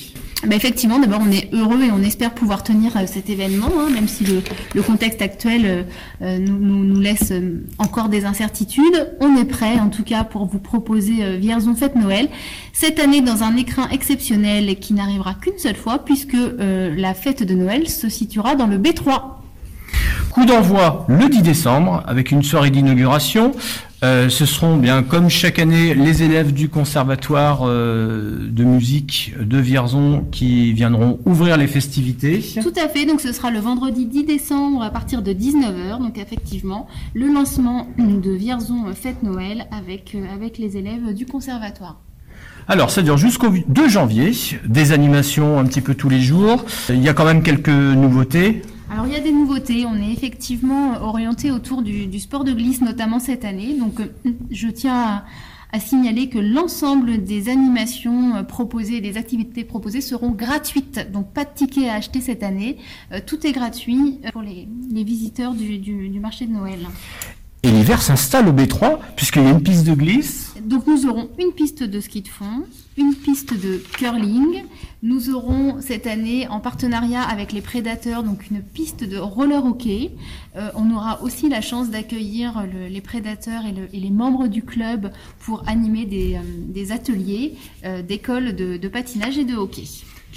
Bah, effectivement, d'abord, on est heureux et on espère pouvoir tenir euh, cet événement, hein, même si le, le contexte actuel euh, euh, nous, nous- nous laisse encore des incertitudes. On est prêt, en tout cas, pour vous proposer euh, Vierzon Fête Noël. Cette année, dans un écrin exceptionnel qui n'arrivera qu'une seule fois, puisque euh, la fête de Noël se situera dans le B3. Coup d'envoi le 10 décembre avec une soirée d'inauguration. Euh, ce seront bien comme chaque année les élèves du conservatoire euh, de musique de Vierzon qui viendront ouvrir les festivités. Tout à fait, donc ce sera le vendredi 10 décembre à partir de 19h, donc effectivement, le lancement de Vierzon Fête Noël avec, euh, avec les élèves du conservatoire. Alors, ça dure jusqu'au 2 janvier, des animations un petit peu tous les jours. Il y a quand même quelques nouveautés. Alors il y a des nouveautés, on est effectivement orienté autour du, du sport de glisse, notamment cette année, donc euh, je tiens à, à signaler que l'ensemble des animations euh, proposées, des activités proposées seront gratuites, donc pas de ticket à acheter cette année, Euh, tout est gratuit euh, pour les, les visiteurs du, du- du marché de Noël. Et l'hiver s'installe au B3, puisqu'il y a une piste de glisse. Donc nous aurons une piste de ski de fond, une piste de curling. Nous aurons cette année en partenariat avec les prédateurs donc une piste de roller hockey. Euh, on aura aussi la chance d'accueillir le- les prédateurs et, le- et les membres du club pour animer des, euh, ateliers euh, d'école de patinage et de hockey.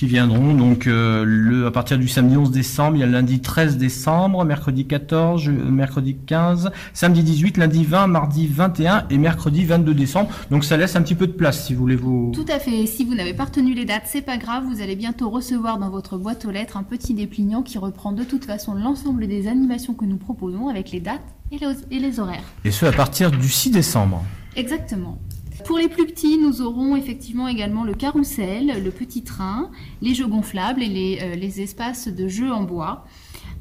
Qui viendront donc euh, le, à partir du samedi 11 décembre, il y a lundi 13 décembre, mercredi 14, je- mercredi 15, samedi 18, lundi 20, mardi 21 et mercredi 22 décembre. Donc ça laisse un petit peu de place si vous voulez vous... Tout à fait. Si vous n'avez pas retenu les dates, c'est pas grave. Vous allez bientôt recevoir dans votre boîte aux lettres un petit dépliant qui reprend de toute façon l'ensemble des animations que nous proposons avec les dates et les, et les horaires. Et ce à partir du 6 décembre. Exactement. Pour les plus petits, nous aurons effectivement également le carrousel, le petit train, les jeux gonflables et les, euh, les espaces de jeux en bois.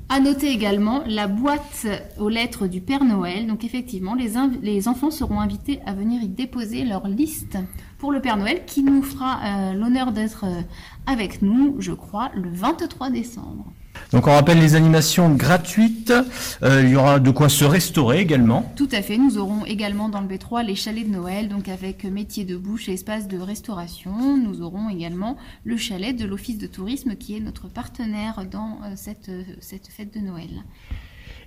À noter également la boîte aux lettres du Père Noël. Donc effectivement, les enfants seront invités à venir y déposer leur liste pour le Père Noël qui nous fera euh, l'honneur d'être euh, avec nous, je crois, le 23 décembre. Donc on rappelle les animations gratuites, Euh, il y aura de quoi se restaurer également. Tout à fait. Nous aurons également dans le B3 les chalets de Noël, donc avec métier de bouche et espace de restauration. Nous aurons également le chalet de l'Office de tourisme qui est notre partenaire dans euh, cette, euh, cette fête de Noël.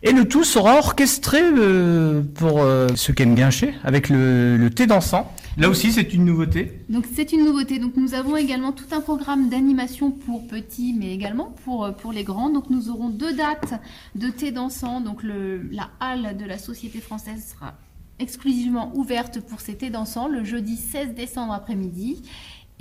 Et le tout sera orchestré euh, pour euh, ceux qui aiment guincher avec le, thé dansant. Là aussi c'est une nouveauté. Donc c'est une nouveauté. Donc nous avons également tout un programme d'animation pour petits, mais également pour, euh, pour les grands. Donc nous aurons deux dates de thé dansant. Donc le, la halle de la Société française sera exclusivement ouverte pour ces thés dansants le jeudi 16 décembre après-midi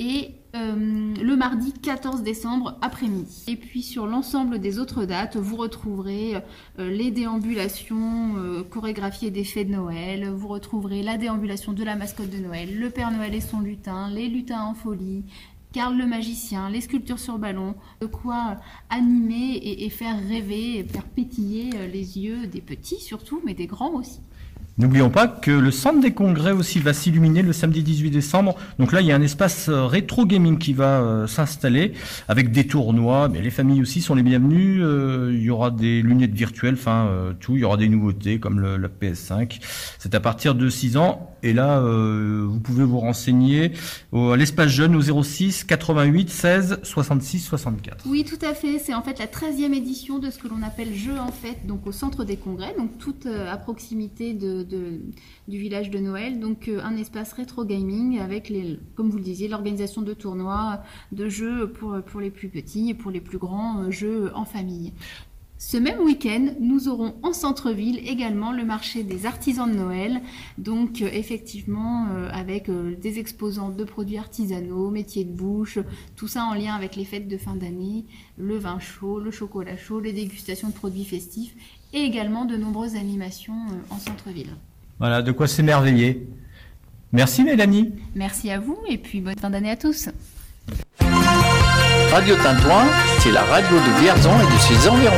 et euh, le mardi 14 décembre après-midi. Et puis sur l'ensemble des autres dates, vous retrouverez euh, les déambulations euh, chorégraphiées des fêtes de Noël, vous retrouverez la déambulation de la mascotte de Noël, le Père Noël et son lutin, les lutins en folie, Karl le magicien, les sculptures sur ballon, de quoi animer et, faire rêver, faire pétiller les yeux des petits surtout, mais des grands aussi. N'oublions pas que le centre des congrès aussi va s'illuminer le samedi 18 décembre. Donc là, il y a un espace euh, rétro gaming qui va euh, s'installer avec des tournois. Mais les familles aussi sont les bienvenues. Euh, il y aura des lunettes virtuelles, enfin tout. Il y aura des nouveautés comme le- la PS5. C'est à partir de 6 ans. Et là, euh, vous pouvez vous renseigner à l'espace jeune au 06 88 16 66 64. Oui, tout à fait. C'est en fait la 13e édition de ce que l'on appelle Jeu en fait, donc au centre des congrès, donc tout euh, à proximité du village de Noël. Donc euh, un espace rétro gaming avec, comme vous le disiez, l'organisation de tournois, de jeux pour, pour les plus petits et pour les plus grands, jeux en famille. Ce même week-end, nous aurons en centre-ville également le marché des artisans de Noël, donc euh, effectivement euh, avec euh, des exposants de produits artisanaux, métiers de bouche, tout ça en lien avec les fêtes de fin d'année, le vin chaud, le chocolat chaud, les dégustations de produits festifs et également de nombreuses animations en centre-ville. Voilà, de quoi s'émerveiller. Merci Mélanie. Merci à vous et puis bonne fin d'année à tous. Radio Tintouin, c'est la radio de Vierzon et de ses environs.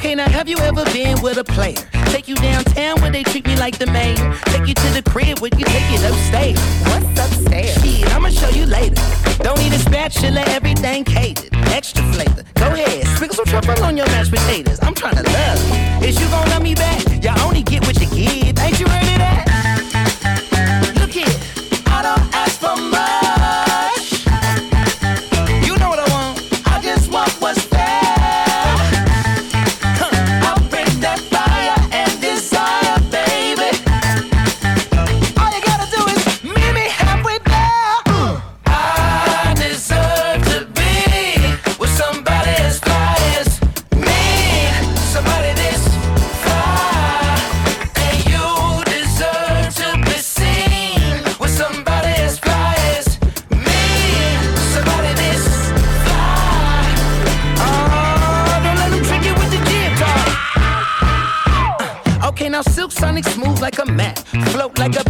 Okay. Now, have you ever been with a player? Take you downtown where they treat me like the mayor. Take you to the crib where you take it upstairs. What's upstairs? Shit, I'ma show you later. Don't need a spatula, everything catered. Extra flavor. Go ahead, sprinkle some truffle on your mashed potatoes. I'm trying to love you. Is you gonna love me back? Y'all only get what you give. Ain't you heard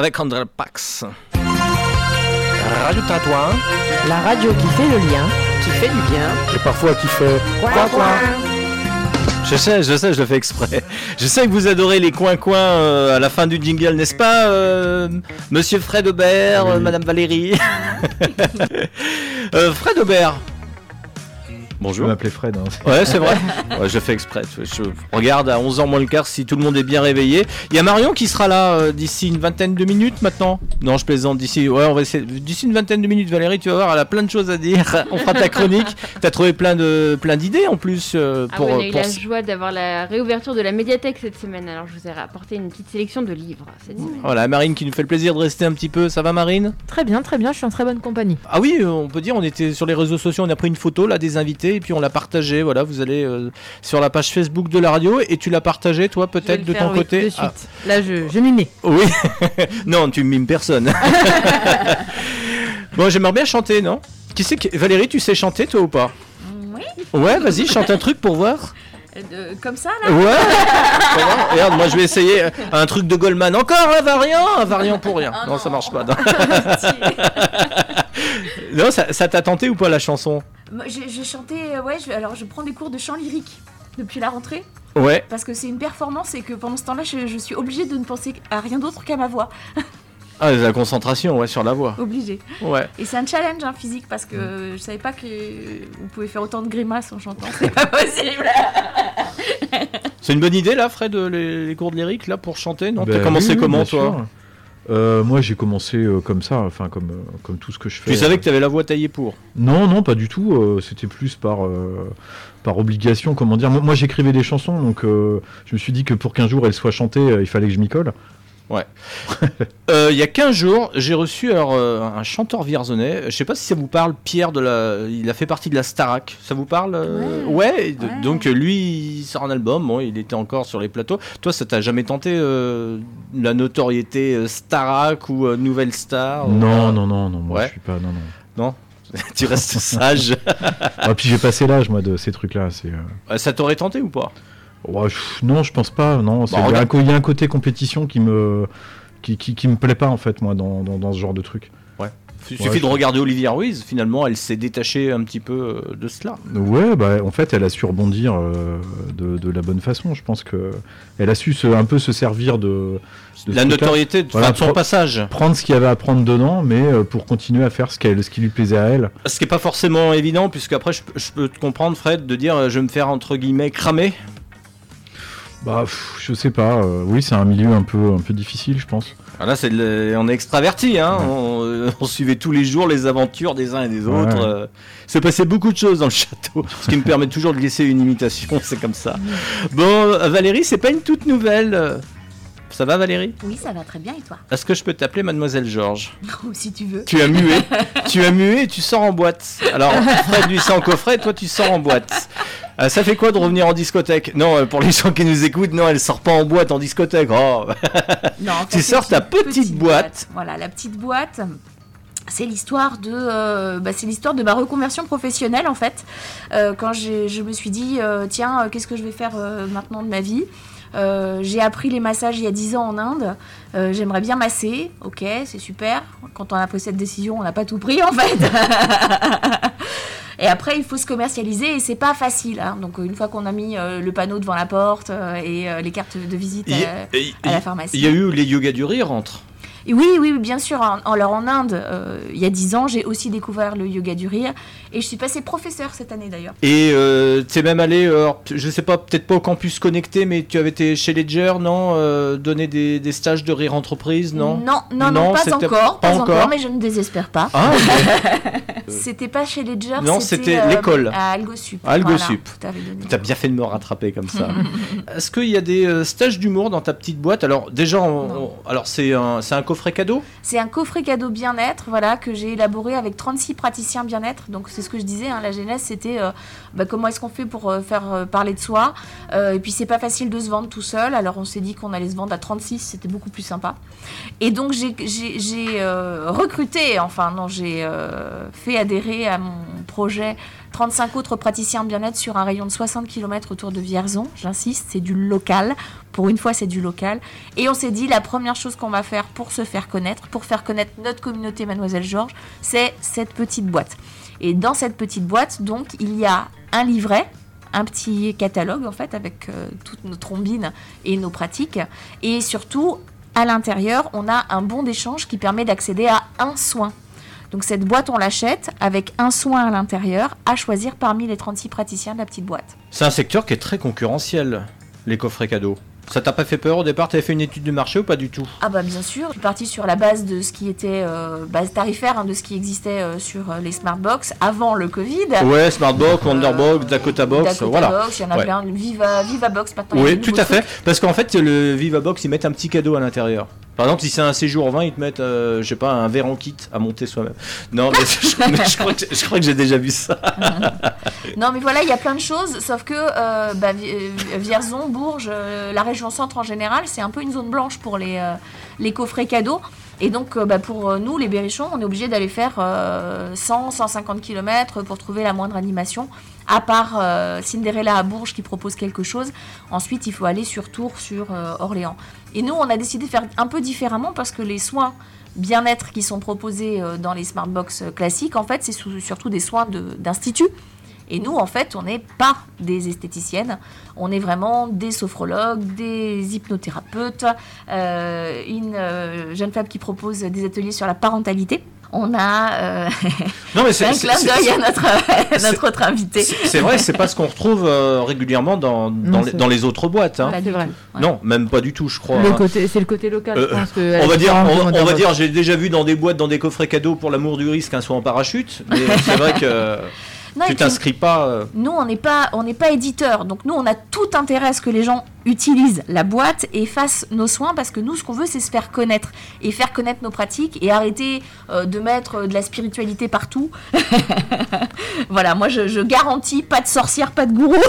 avec André Pax. Radio Tintouin. La radio qui fait le lien, qui fait du bien. Et parfois qui fait Quoi, quoi. Je sais, je sais, je le fais exprès. Je sais que vous adorez les coins-coins euh, à la fin du jingle, n'est-ce pas, euh, Monsieur Fred Aubert, euh, Madame Valérie Euh, Fred Aubert. Je Bonjour. peux m'appeler Fred. hein. Ouais, c'est vrai. Ouais, je fais exprès. Je regarde à 11h moins le quart si tout le monde est bien réveillé. Il y a Marion qui sera là euh, d'ici une vingtaine de minutes maintenant. Non, je plaisante. D'ici, ouais, on va essayer. D'ici une vingtaine de minutes, Valérie, tu vas voir, elle a plein de choses à dire. On fera ta chronique. T'as trouvé plein de, plein d'idées en plus euh, Ah pour. ouais, on a eu pour- la joie d'avoir la réouverture de la médiathèque cette semaine, alors je vous ai rapporté une petite sélection de livres cette semaine. Voilà, Marine qui nous fait le plaisir de rester un petit peu. Ça va, Marine? Très bien, très bien, je suis en très bonne compagnie. Ah oui, euh, on peut dire, on était sur les réseaux sociaux, on a pris une photo là des invités et puis on l'a partagée. Voilà, vous allez euh, sur la page Facebook de la radio et tu l'as partagée, toi, peut-être de faire, ton oui, côté. de suite. Ah. Là, je, je. Oui. non, tu mimes personne. bon, j'aimerais bien chanter, non? Qui c'est que... Valérie, tu sais chanter, toi ou pas? Oui. Ouais, vas-y, chante un truc pour voir. Euh, comme ça, là Ouais. Regarde, moi je vais essayer un truc de Goldman. Encore un variant, un variant pour rien. non, ça marche pas. Non, Non, ça ça t'a tenté ou pas la chanson J'ai chanté, euh, ouais, je- alors je prends des cours de chant lyrique depuis la rentrée. Ouais. Parce que c'est une performance et que pendant ce temps-là, je, je suis obligée de ne penser à rien d'autre qu'à ma voix. Ah, la concentration, ouais, sur la voix. Obligée. Ouais. Et c'est un challenge hein, physique parce que je savais pas que vous pouvez faire autant de grimaces en chantant. C'est pas possible. C'est une bonne idée là, Fred, les, les cours de lyrique là pour chanter Non, Ben t'as commencé oui, oui, comment toi? sûr. Euh, Moi, j'ai commencé euh, comme ça, enfin comme euh, comme tout ce que je fais. Tu savais que t'avais la voix taillée pour? Non, non, pas du tout. euh, C'était plus par, euh, par obligation, comment dire. Moi, moi, j'écrivais des chansons, donc euh, je me suis dit que pour qu'un jour elles soient chantées, euh, il fallait que je m'y colle. Ouais. Euh, Il y a 15 jours, j'ai reçu alors, euh, un chanteur vierzonais. Je sais pas si ça vous parle, Pierre de la. Il a fait partie de la Starac. Ça vous parle euh, Ouais. de- Donc lui, il sort un album. Bon, il était encore sur les plateaux. Toi, ça t'a jamais tenté euh, la notoriété euh, Starac ou euh, Nouvelle Star ou- Non, non, non, non, moi Ouais. je suis pas. Non, non. Non? Tu restes sage. Ah, puis j'ai passé l'âge, moi, de ces trucs-là. Euh, Euh, ça t'aurait tenté ou pas? Non, je pense pas. Non, Bah, il y, a un regarde. co- il y a un côté compétition qui me qui, qui, qui me plaît pas en fait, moi, dans, dans, dans ce genre de truc. Ouais. Il Ouais, suffit de regarder Olivia Ruiz. Finalement, elle s'est détachée un petit peu euh, de cela. Ouais, bah, en fait, elle a su rebondir euh, de, de la bonne façon. Je pense que elle a su se- un peu se servir de, de La notoriété de- de son passage. Prendre ce qu'il y avait à prendre dedans, mais euh, pour continuer à faire ce, qu'elle- ce qui lui plaisait à elle. Ce qui est pas forcément évident, puisque après je, peux- je peux te comprendre, Fred, de dire je vais me faire entre guillemets cramer. Bah, pff, je sais pas. euh, oui, c'est un milieu un peu, un peu difficile, je pense. Ah, Là, c'est le- on est extraverti, hein. on, euh, on suivait tous les jours les aventures des uns et des autres. Ouais. euh. Il s'est passé beaucoup de choses dans le château, ce qui me permet toujours de laisser une imitation, c'est comme ça. Bon, Valérie, c'est pas une toute nouvelle. Ça va, Valérie? Oui, ça va très bien et toi? Est-ce que je peux t'appeler Mademoiselle Georges? Oh, Si tu veux. Tu as mué, tu as mué et tu sors en boîte. Alors, Fred lui sort en coffret, toi tu sors en boîte. Euh, ça fait quoi de revenir en discothèque Non, euh, pour les gens qui nous écoutent, non, elle sort pas en boîte en discothèque. Oh. Non, en tu sors ta petite, boîte. Voilà, la petite boîte. C'est l'histoire de, euh, bah, c'est l'histoire de ma reconversion professionnelle en fait. Euh, quand je me suis dit, euh, tiens, qu'est-ce que je vais faire maintenant de ma vie? J'ai appris les massages il y a 10 ans en Inde. J'aimerais bien masser. Ok, c'est super. Quand on a pris cette décision, on n'a pas tout pris en fait. Et après, il faut se commercialiser et c'est pas facile. hein. Donc, une fois qu'on a mis euh, le panneau devant la porte euh, et euh, les cartes de visite à, a- il- à la pharmacie. Il y a eu les yoga du rire entre. Et Oui, oui, bien sûr. En, alors en Inde, euh, il y a 10 ans, j'ai aussi découvert le yoga du rire. Et je suis passée professeur cette année d'ailleurs. Et euh, tu es même allé, euh, alors, je sais pas, peut-être pas au campus connecté, mais tu avais été chez Ledger, non euh, Donner des, des stages de rire entreprise, non? Non, non, non, pas encore, pas, encore, encore. mais je ne désespère pas. Ah, c'était pas chez Ledger, Non, c'était l'école. À Algosup. Algosup. Voilà, donné. T'as bien fait de me rattraper comme ça. Est-ce qu'il y a des stages d'humour dans ta petite boîte? Alors déjà, on- on- alors c'est un, c'est un cadeau C'est un coffret cadeau bien-être, voilà, que j'ai élaboré avec 36 praticiens bien-être. Donc c'est ce que je disais, hein, la genèse, c'était euh, bah, comment est-ce qu'on fait pour euh, faire euh, parler de soi. Et puis c'est pas facile de se vendre tout seul, alors on s'est dit qu'on allait se vendre à 36, c'était beaucoup plus sympa. Et donc j'ai- recruté, enfin non, j'ai fait adhérer à mon projet 35 autres praticiens bien-être sur un rayon de 60 km autour de Vierzon. J'insiste, c'est du local. Pour une fois, c'est du local. Et on s'est dit, la première chose qu'on va faire pour se faire connaître, pour faire connaître notre communauté Mademoiselle Georges, c'est cette petite boîte. Et dans cette petite boîte, donc, il y a un livret, un petit catalogue en fait avec euh, toutes nos trombines et nos pratiques. Et surtout, à l'intérieur, on a un bon d'échange qui permet d'accéder à un soin. Donc cette boîte, on l'achète avec un soin à l'intérieur à choisir parmi les 36 praticiens de la petite boîte. C'est un secteur qui est très concurrentiel, les coffrets cadeaux. Ça t'a pas fait peur au départ? T'avais fait une étude de marché ou pas du tout? Ah bah bien sûr, je suis partie sur la base de ce qui était euh, base tarifaire, hein, de ce qui existait euh, sur euh, les smartbox avant le Covid. Ouais, Smartbox, Wonderbox, Dakota Box, Dakota voilà. Box, il y en a Ouais. plein, Viva, Viva Box maintenant. Oui, tout à fait. Parce qu'en fait, le VivaBox, ils mettent un petit cadeau à l'intérieur. Par exemple, si c'est un séjour 20, ils te mettent, euh, je sais pas, un verre en kit à monter soi-même. Non, mais, je, mais je crois que, je crois que j'ai déjà vu ça. Non mais voilà, il y a plein de choses, sauf que euh, bah, euh, Vierzon, Bourges, euh, la région centre en général, c'est un peu une zone blanche pour les, euh, les coffrets cadeaux. Et donc bah, pour nous, les berrichons, on est obligé d'aller faire euh, 100, 150 km pour trouver la moindre animation. À part euh, Cinderella à Bourges qui propose quelque chose. Ensuite, il faut aller sur Tours, sur euh, Orléans. Et nous, on a décidé de faire un peu différemment parce que les soins bien-être qui sont proposés euh, dans les smartbox euh, classiques, en fait, c'est surtout des soins d'institut. Et nous, en fait, on n'est pas des esthéticiennes, on est vraiment des sophrologues, des hypnothérapeutes, euh, une euh, jeune femme qui propose des ateliers sur la parentalité. On a euh, Non, mais c'est- un clin d'œil à notre, notre autre invité. C'est vrai, c'est pas ce qu'on retrouve euh, régulièrement dans, dans, Non, les, c'est- dans les autres boîtes. hein. Pas du vrai. Non, même pas du tout, je crois. Hein. c'est le côté local, Euh, je pense que. on va dire, on, on va dire, j'ai déjà vu dans des boîtes, dans des coffrets cadeaux pour l'amour du risque, un saut en parachute. Mais c'est vrai que Non, tu t'inscris pas. euh, Nous, on n'est pas, on n'est pas éditeur, donc nous, on a tout intérêt à ce que les gens utilisent la boîte et fassent nos soins, parce que nous, ce qu'on veut, c'est se faire connaître et faire connaître nos pratiques et arrêter euh, de mettre euh, de la spiritualité partout. voilà, moi, je, je garantis pas de sorcière, pas de gourou.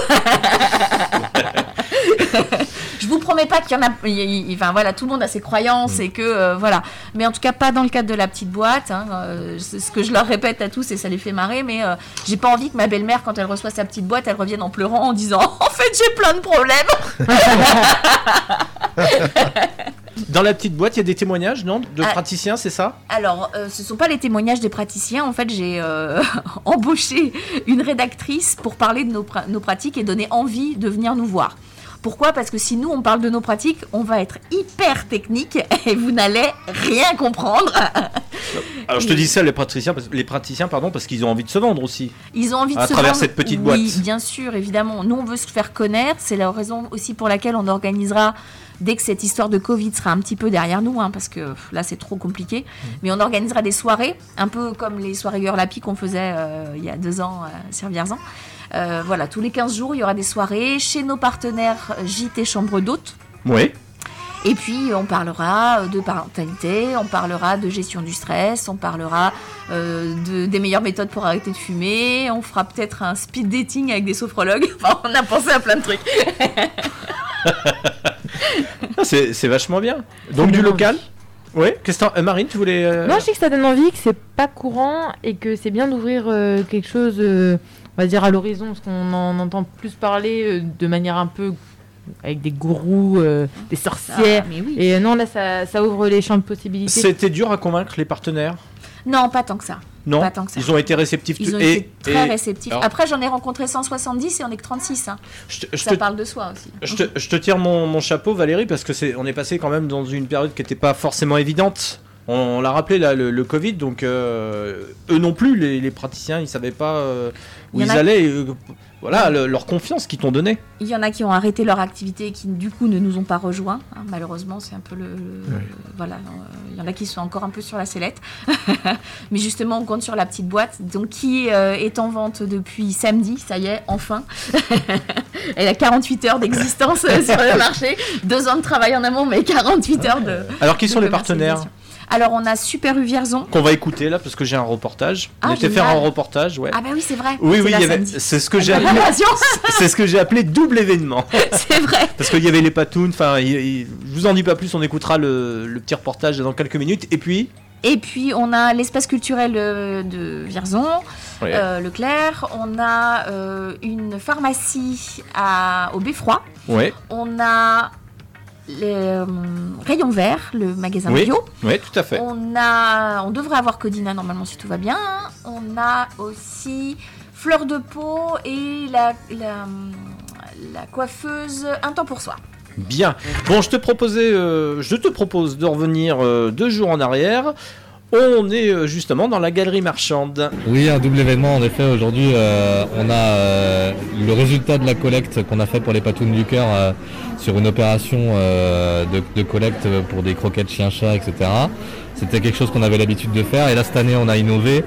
je vous promets pas qu'il y en a. il- Enfin voilà, tout le monde a ses croyances et que euh, voilà. Mais en tout cas, pas dans le cadre de la petite boîte. hein, euh, c'est ce que je leur répète à tous et ça les fait marrer. Mais euh, j'ai pas envie que ma belle-mère, quand elle reçoit sa petite boîte, elle revienne en pleurant en disant En fait, j'ai plein de problèmes. Dans la petite boîte, il y a des témoignages, non De Ah. praticiens, c'est ça? Alors, euh, ce sont pas les témoignages des praticiens. En fait, j'ai euh, embauché une rédactrice pour parler de nos pratiques et donner envie de venir nous voir. Pourquoi? Parce que si nous, on parle de nos pratiques, on va être hyper technique et vous n'allez rien comprendre. Alors je te dis ça, les praticiens, parce- les praticiens pardon, parce qu'ils ont envie de se vendre aussi. Ils ont envie de À se travers vendre. cette petite Oui, boîte. bien sûr, évidemment. Nous, on veut se faire connaître. C'est la raison aussi pour laquelle on organisera, dès que cette histoire de Covid sera un petit peu derrière nous, hein, parce que là, c'est trop compliqué. Mmh. Mais on organisera des soirées, un peu comme les soirées Girlapi qu'on faisait euh, il y a deux ans euh, sur Vierzan. Euh, voilà, tous les 15 jours, il y aura des soirées chez nos partenaires Gîtes et Chambre d'hôtes. Oui. Et puis, on parlera euh, de parentalité, on parlera de gestion du stress, on parlera euh, de- des meilleures méthodes pour arrêter de fumer, on fera peut-être un speed dating avec des sophrologues. Enfin, on a pensé à plein de trucs. Ah, c'est c'est vachement bien. Donc du local Oui. Qu'est-ce que t'en- euh, Marine, tu voulais. euh, Non, je sais que ça donne envie, que c'est pas courant et que c'est bien d'ouvrir euh, quelque chose, euh, on va dire, à l'horizon, parce qu'on en entend plus parler euh, de manière un peu avec des gourous, euh, des sorcières. Ah, oui. Et euh, non, là, ça, ça ouvre les champs de possibilités. C'était dur à convaincre les partenaires? Non, pas tant que ça. Non Pas tant que ça. Ils ont été réceptifs. Ils tu- ont et- été très et- réceptifs. alors, Après, j'en ai rencontré 170 et on est que 36. hein. je te- je Ça te- parle de soi aussi. Je te, je te tire mon, mon chapeau, Valérie, parce que c'est, on est passé quand même dans une période qui n'était pas forcément évidente. On, on l'a rappelé là, le, le Covid, donc euh, eux non plus, les, les praticiens, ils savaient pas euh, où Il ils a- allaient. euh, voilà, le- leur confiance qu'ils t'ont donnée. Il y en a qui ont arrêté leur activité et qui du coup ne nous ont pas rejoints. hein. Malheureusement, c'est un peu le, voilà. Il y en a qui sont encore un peu sur la sellette. Mais justement, on compte sur la petite boîte, donc qui est en vente depuis samedi. Ça y est, enfin. Elle a 48 heures d'existence sur le marché, deux ans de travail en amont, mais 48 heures de. Alors, qui sont les partenaires? Alors, on a Super U Vierzon. qu'on va écouter là, parce que j'ai un reportage. Ah, on était faire un reportage, ouais. Ah bah oui, c'est vrai. oui, C'est oui, c'est ce que j'ai Avec appelé. C'est ce que j'ai appelé double événement. C'est vrai. Parce qu'il y avait les patounes, enfin, je vous en dis pas plus, on écoutera le, le petit reportage dans quelques minutes. Et puis, Et puis on a l'espace culturel euh, de Vierzon, euh, Leclerc. On a euh, une pharmacie à, au Beffroi. ouais, On a les euh, rayons verts, le magasin oui, bio. ouais, tout à fait. On a, on devrait avoir Codina normalement si tout va bien. On a aussi Fleur de peau et la, la, la coiffeuse Un temps pour soi. Bien. Bon, je te proposais, euh, je te propose de revenir euh, deux jours en arrière. On est euh, justement dans la galerie marchande. Oui, un double événement en effet. Aujourd'hui, euh, on a euh, le résultat de la collecte qu'on a fait pour les patounes du cœur sur une opération de, collecte pour des croquettes chien-chat, etc. C'était quelque chose qu'on avait l'habitude de faire et là cette année on a innové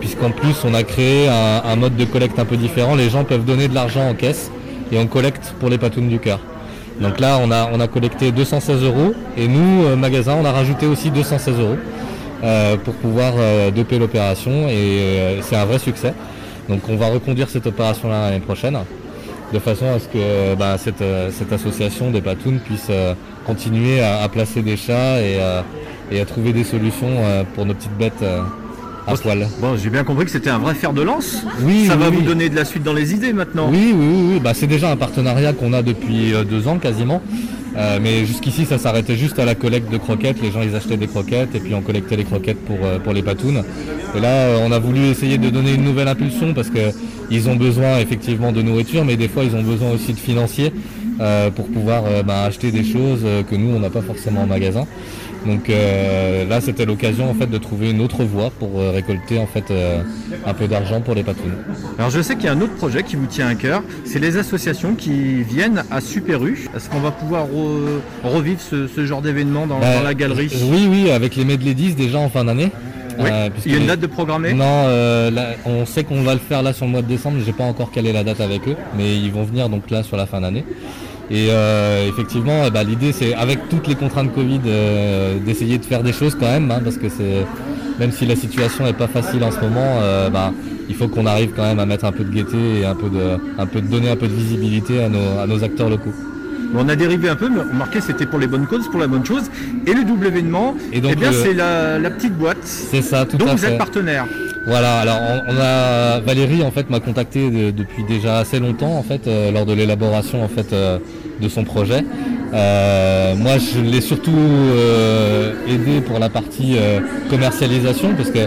puisqu'en plus on a créé un, mode de collecte un peu différent. Les gens peuvent donner de l'argent en caisse et on collecte pour les patounes du cœur. Donc là on a, on a collecté 216 euros et nous, euh, magasin, on a rajouté aussi 216 euros pour pouvoir euh, doper l'opération et euh, c'est un vrai succès. Donc on va reconduire cette opération là l'année prochaine de façon à ce que euh, bah, cette, euh, cette association des patounes puisse euh, continuer à, à placer des chats et, euh, et à trouver des solutions euh, pour nos petites bêtes euh, à poil. Bon, j'ai bien compris que c'était un vrai fer de lance. Oui, Ça oui, va oui. vous donner de la suite dans les idées maintenant. Oui, oui, oui. Bah, c'est déjà un partenariat qu'on a depuis euh, deux ans quasiment. Euh, mais jusqu'ici, ça s'arrêtait juste à la collecte de croquettes. Les gens, ils achetaient des croquettes et puis on collectait les croquettes pour, euh, pour les patounes. Et là, euh, on a voulu essayer de donner une nouvelle impulsion parce que ils ont besoin effectivement de nourriture, mais des fois, ils ont besoin aussi de financiers pour pouvoir bah, acheter des choses que nous, on n'a pas forcément en magasin. Donc euh, là, c'était l'occasion en fait de trouver une autre voie pour euh, récolter en fait euh, un peu d'argent pour les patounes. Alors je sais qu'il y a un autre projet qui vous tient à cœur, c'est les associations qui viennent à Super U. Est-ce qu'on va pouvoir re- revivre ce, ce genre d'événement dans, Bah, dans la galerie? Oui, oui, avec les medley 10 déjà en fin d'année. Oui. Il y a une date de programmée? Non, euh, là, on sait qu'on va le faire là sur le mois de décembre. J'ai pas encore calé la date avec eux, mais ils vont venir donc là sur la fin d'année. Et euh, effectivement, eh ben, l'idée c'est avec toutes les contraintes Covid euh, d'essayer de faire des choses quand même, hein, parce que c'est même si la situation n'est pas facile en ce moment, euh, bah, il faut qu'on arrive quand même à mettre un peu de gaieté et un peu de, un peu de donner un peu de visibilité à nos, à nos acteurs locaux. On a dérivé un peu, mais remarquez, c'était pour les bonnes causes, pour la bonne chose. Et le double événement, Et donc, eh bien, c'est la, la petite boîte C'est ça, tout dont à vous fait. êtes partenaire. Voilà, alors on, on a Valérie en fait m'a contacté de- depuis déjà assez longtemps en fait euh, lors de l'élaboration en fait euh, de son projet. Euh, moi je l'ai surtout aidé pour la partie commercialisation parce que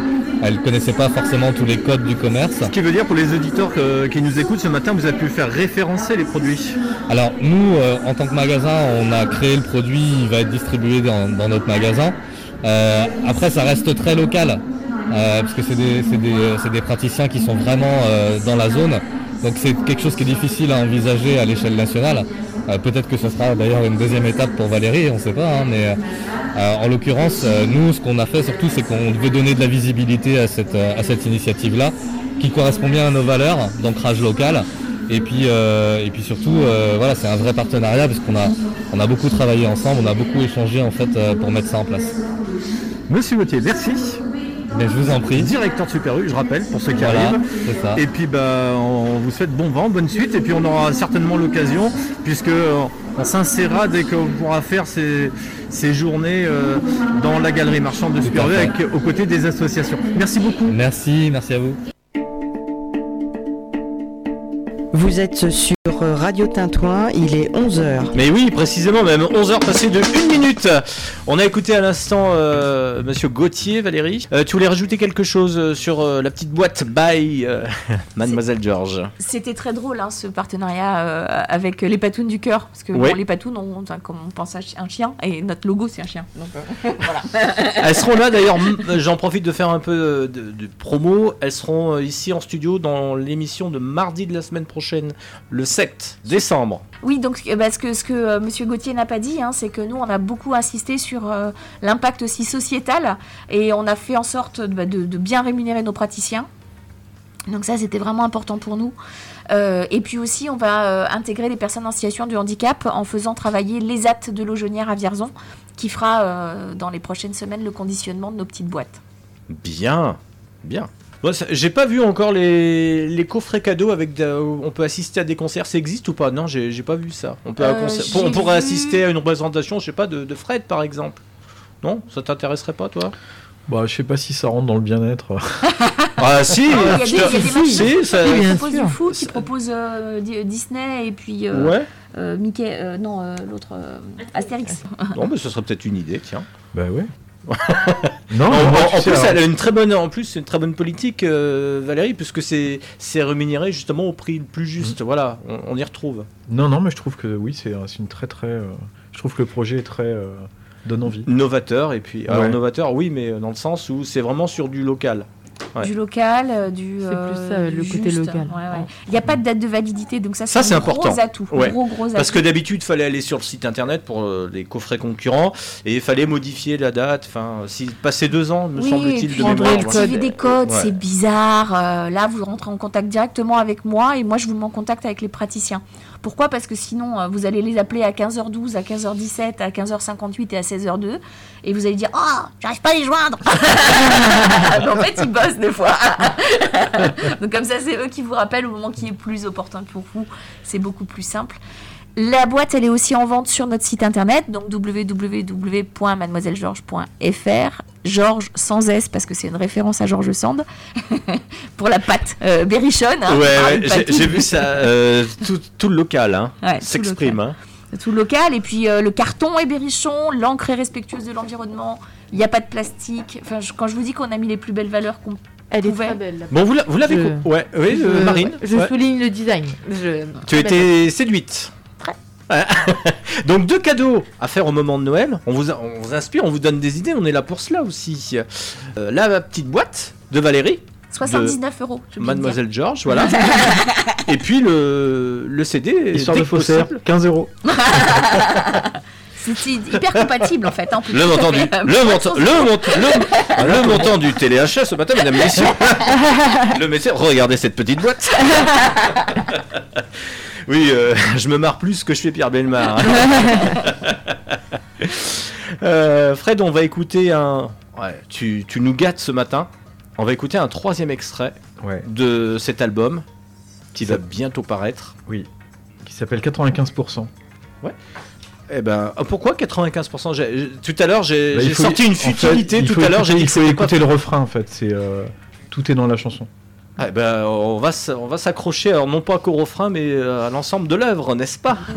elle connaissait pas forcément tous les codes du commerce. Ce qui veut dire pour les auditeurs que- qui nous écoutent ce matin, vous avez pu faire référencer les produits. Alors nous, en tant que magasin, on a créé le produit, il va être distribué dans, dans notre magasin. Après, ça reste très local, parce que c'est des, des, c'est des praticiens qui sont vraiment euh, dans la zone. Donc c'est quelque chose qui est difficile à envisager à l'échelle nationale. Euh, Peut-être que ce sera d'ailleurs une deuxième étape pour Valérie, on ne sait pas. hein, mais euh, en l'occurrence, euh, nous, ce qu'on a fait surtout, c'est qu'on devait donner de la visibilité à cette, euh, à cette initiative-là, qui correspond bien à nos valeurs d'ancrage local. Et puis, euh, et puis surtout, euh, voilà, c'est un vrai partenariat parce qu'on a, on a beaucoup travaillé ensemble, on a beaucoup échangé en fait euh, pour mettre ça en place. Monsieur Gauthier, merci. Mais je vous en prie. Directeur de Super U, je rappelle, pour ceux qui Voilà, arrivent. ça. Et puis bah, on vous souhaite bon vent, bonne suite, et puis on aura certainement l'occasion, puisque euh, on s'insérera dès qu'on pourra faire ces, ces journées euh, dans la galerie marchande de Super U, avec, aux côtés des associations. Merci beaucoup. Merci, merci à vous. Vous êtes sur Radio Tintouin, il est 11h. Mais oui, précisément, même 11h passées de 1 minute. On a écouté à l'instant euh, Monsieur Gauthier, Valérie. Euh, tu voulais rajouter quelque chose euh, sur euh, la petite boîte by euh, Mademoiselle George C'était très drôle hein, ce partenariat euh, avec les patounes du cœur. Parce que Ouais. bon, les patounes, on, comme on pense à un chien, et notre logo c'est un chien. Donc euh, voilà. Elles seront là d'ailleurs, j'en profite de faire un peu de, de promo. Elles seront ici en studio dans l'émission de mardi de la semaine prochaine, le 7 décembre. Oui, donc euh, bah, ce que, ce que euh, Monsieur Gauthier n'a pas dit, hein, c'est que nous, on a beaucoup insisté sur euh, l'impact aussi sociétal et on a fait en sorte de, bah, de- de bien rémunérer nos praticiens. Donc ça, c'était vraiment important pour nous. Euh, et puis aussi, on va euh, intégrer les personnes en situation de handicap en faisant travailler l'ESAT de l'Augennière à Vierzon, qui fera euh, dans les prochaines semaines le conditionnement de nos petites boîtes. Bien, bien. Moi, j'ai pas vu encore les, les coffrets cadeaux avec de- on peut assister à des concerts. Ça existe ou pas? Non, j'ai pas vu ça. On, peut Euh, concert- j'ai on pourrait vu- assister à une représentation, je sais pas, de, de Fred par exemple. Non? Ça t'intéresserait pas toi? Bah, je sais pas si ça rentre dans le bien-être. Ah si, Il y a des, y a si, ça- qui proposent qui euh, Di- Disney et puis euh, Ouais. euh, Mickey, euh, non, euh, l'autre, euh, Astérix. Bon, mais ce serait peut-être une idée, tiens. Bah ouais. Non, en, moi, en- sais, plus, elle a une très bonne, en plus, c'est une très bonne politique, euh, Valérie, puisque c'est c'est rémunéré justement au prix le plus juste. Voilà, on, on y retrouve. Non, non, mais je trouve que oui, c'est c'est une très très. euh, je trouve que le projet est très euh, donne envie. Novateur et puis alors novateur, oui, mais dans le sens où c'est vraiment sur du local. Ouais. Du local, euh, du. C'est euh, plus ça, du le côté local. Ouais, ouais. Il n'y a pas de date de validité, donc ça, Ça, c'est un important. gros atout. Ouais. Gros, gros atout. Parce que d'habitude, fallait aller sur le site internet pour euh, les coffrets concurrents et il fallait modifier la date. Enfin, si passer deux ans, me Oui, et semble-t-il, de mémoire. activer des codes, Ouais. c'est bizarre. Euh, là, vous rentrez en contact directement avec moi et moi, je vous mets en contact avec les praticiens. Pourquoi? Parce que sinon, euh, vous allez les appeler à 15h12, à 15h17, à 15h58 et à 16h02 et vous allez dire Oh, j'arrive pas à les joindre En fait, ils bossent des fois. Donc, comme ça, c'est eux qui vous rappellent au moment qui est plus opportun pour vous. C'est beaucoup plus simple. La boîte, elle est aussi en vente sur notre site internet, donc www.mademoisellegeorges.fr. Georges sans S, parce que c'est une référence à Georges Sand, pour la pâte euh, berrichonne. hein, Ouais, une j'ai- vu ça. euh, tout, tout le local hein, Ouais, tout s'exprime. local. hein. Tout local, et puis euh, le carton est berrichon, l'encre est respectueuse de l'environnement, il n'y a pas de plastique. Enfin, je- quand je vous dis qu'on a mis les plus belles valeurs qu'on Elle est pouvait. très belle. Bon, vous l'a- vous l'avez Je- ouais, oui, je, Marine. Je ouais. souligne le design. Je- Tu été séduite. Donc deux cadeaux à faire au moment de Noël. On vous, on vous inspire, on vous donne des idées. On est là pour cela aussi. Euh, la petite boîte de Valérie. 79 euros. Mademoiselle Georges, voilà. Et puis le, le CD. Histoire de faussaire, possible. 15 euros. C'est hyper compatible en fait. hein, Le montant, du, fait, euh, le, montant, le, montant, le, le montant du téléachat ce matin, mesdames et messieurs. Le métier, regardez cette petite boîte. Oui, euh, je me marre plus que je fais Pierre Belmar. Euh, Fred, on va écouter un. Ouais, tu, tu nous gâtes ce matin. On va écouter un troisième extrait Ouais. de cet album qui va bientôt paraître. Oui. Qui s'appelle 95%. Ouais. Eh ben, ah, pourquoi 95% J'ai- j'ai- Tout à l'heure, j'ai Bah, sorti une en fait, futilité. il tout à l'heure, j'ai dit que faut pas écouter le refrain en fait. C'est euh, tout est dans la chanson. Ah, ben, on va, s'accrocher, alors non pas qu'au refrain, mais euh, à l'ensemble de l'œuvre, n'est-ce pas?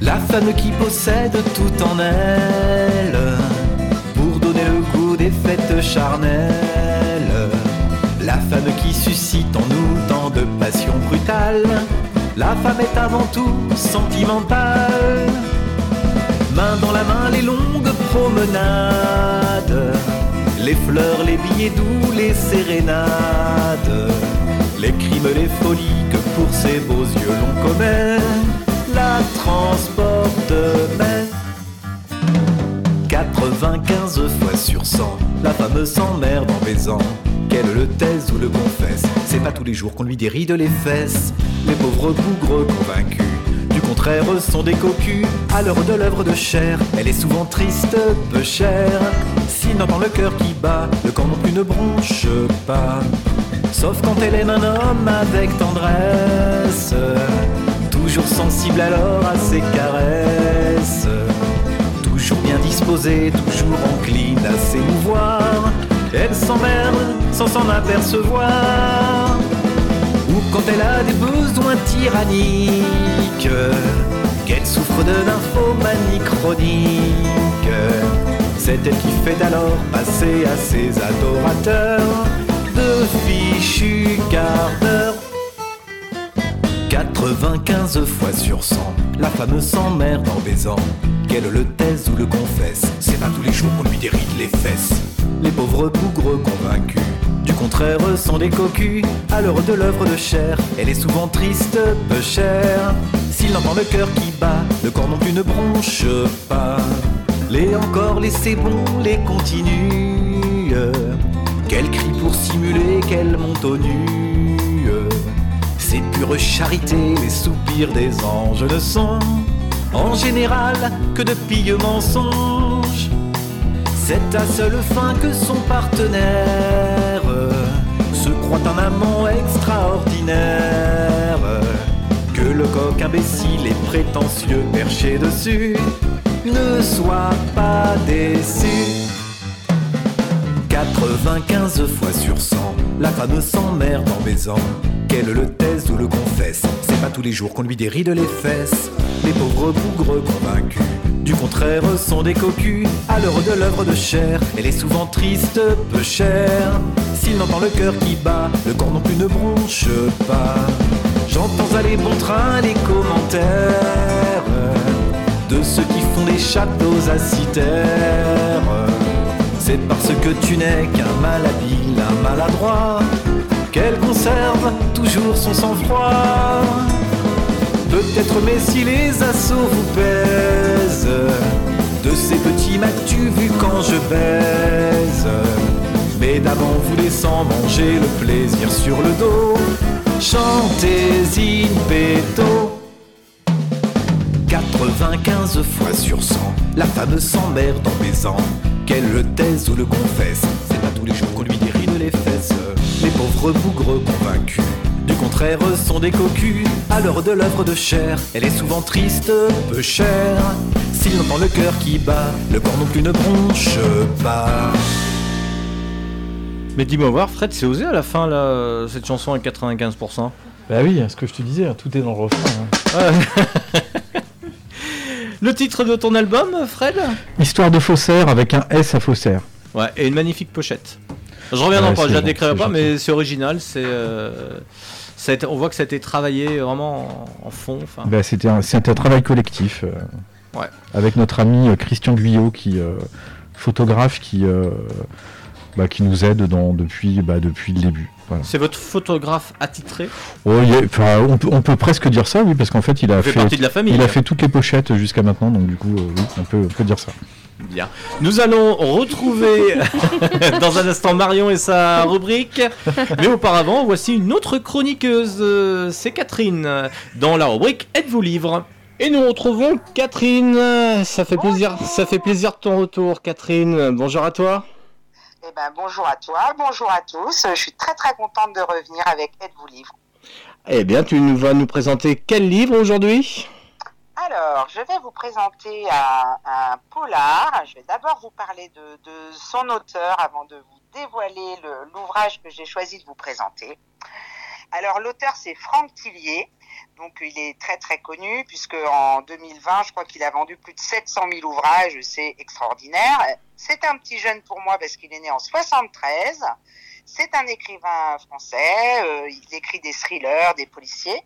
La femme qui possède tout en elle Pour donner le goût des fêtes charnelles. La femme qui suscite en nous tant de passion brutale. La femme est avant tout sentimentale. Main dans la main les longues promenades Les fleurs, les billets doux, les sérénades Les crimes, les folies que pour ces beaux yeux l'on commet La transporte mais 95 fois sur 100 La femme s'emmerde en baisant Qu'elle le taise ou le confesse. C'est pas tous les jours qu'on lui déride les fesses. Les pauvres bougres convaincus contraire sont des cocus à l'heure de l'œuvre de chair. Elle est souvent triste, peu chère. S'il n'entend le cœur qui bat, le corps non plus ne bronche pas. Sauf quand elle aime un homme avec tendresse. Toujours sensible alors à ses caresses. Toujours bien disposée, toujours encline à s'émouvoir. Elle s'emmerde sans s'en apercevoir. Ou quand elle a des besoins tyranniques, qu'elle souffre de nymphomanie chronique. C'est elle qui fait alors passer à ses adorateurs de fichus quarts d'heure. 95 fois sur 100, la femme s'emmerde en baisant. Qu'elle le taise ou le confesse, c'est pas tous les jours qu'on lui déride les fesses. Les pauvres bougres convaincus, du contraire sont des cocus. À l'heure de l'œuvre de chair, elle est souvent triste, peu chère. S'il entend le cœur qui bat, le corps non plus ne bronche pas. Les encore, les c'est bon, les continue. Qu'elle crie pour simuler qu'elle monte au nu. C'est pure charité, les soupirs des anges ne sont en général que de pieux mensonges. C'est à seule fin que son partenaire se croit un amant extraordinaire. Que le coq imbécile et prétentieux perché dessus ne soit pas déçu. 95 fois sur 100, la femme s'emmerde en baisant. qu'elle le taise ou le confesse. C'est pas tous les jours qu'on lui déride les fesses. Les pauvres bougres convaincus du contraire sont des cocus. À l'heure de l'œuvre de chair, elle est souvent triste, peu chère. S'il n'entend le cœur qui bat, le corps non plus ne bronche pas. J'entends aller bon train les commentaires de ceux qui font des châteaux à citerre. C'est parce que tu n'es qu'un malhabile, un maladroit, qu'elle conserve toujours son sang-froid. Peut-être, mais si les assauts vous pèsent, de ces petits m'as-tu vu quand je baise Mais d'avant vous laissant manger le plaisir sur le dos, chantez in petto. 95 fois sur 100, la femme s'emmerde en baisant. Qu'elle le taise ou le confesse, c'est pas tous les jours qu'on lui déride les fesses. Les pauvres bougres convaincus, du contraire, sont des cocus. À l'heure de l'œuvre de chair, elle est souvent triste, peu chère. S'il n'entend le cœur qui bat, le corps non plus ne bronche pas. Mais dis-moi voir, Fred, c'est osé à la fin, là, cette chanson à 95%. Bah oui, ce que je te disais, hein, tout est dans le refrain. hein. Le titre de ton album, Fred? Histoire de faussaire avec un S à faussaire. Ouais, et une magnifique pochette. Je reviendrai Ouais, pas, je la décrirai pas, gentil. mais c'est original, c'est... euh, ça a été- on voit que ça a été travaillé vraiment en, en fond. Bah, c'était un, un travail collectif. euh, Ouais. Avec notre ami euh, Christian Guyot, qui euh, photographe, qui, euh, bah, qui nous aide dans, depuis, bah, depuis le début. Voilà. C'est votre photographe attitré? Oh, il on, peut, on peut presque dire ça, oui, parce qu'en fait, il a Il fait fait, partie de la famille, il hein. a fait toutes les pochettes jusqu'à maintenant, donc du coup, euh, oui, on peut, on peut dire ça. Bien. Nous allons retrouver dans un instant Marion et sa rubrique. Mais auparavant, voici une autre chroniqueuse. C'est Catherine dans la rubrique Êtes-vous livre et nous retrouvons Catherine. Ça fait plaisir, ça fait plaisir de ton retour, Catherine. Bonjour à toi. Eh ben, bonjour à toi, bonjour à tous. Je suis très très contente de revenir avec Êtes-vous livre. Eh bien, tu nous vas nous présenter quel livre aujourd'hui? Alors, je vais vous présenter un, un polar. Je vais d'abord vous parler de, de son auteur avant de vous dévoiler le- l'ouvrage que j'ai choisi de vous présenter. Alors, l'auteur, c'est Franck Tillier. Donc, il est très très connu puisque en 2020, je crois qu'il a vendu plus de 700 000 ouvrages. C'est extraordinaire. C'est un petit jeune pour moi parce qu'il est né en 73. C'est un écrivain français. euh, il écrit des thrillers, des policiers.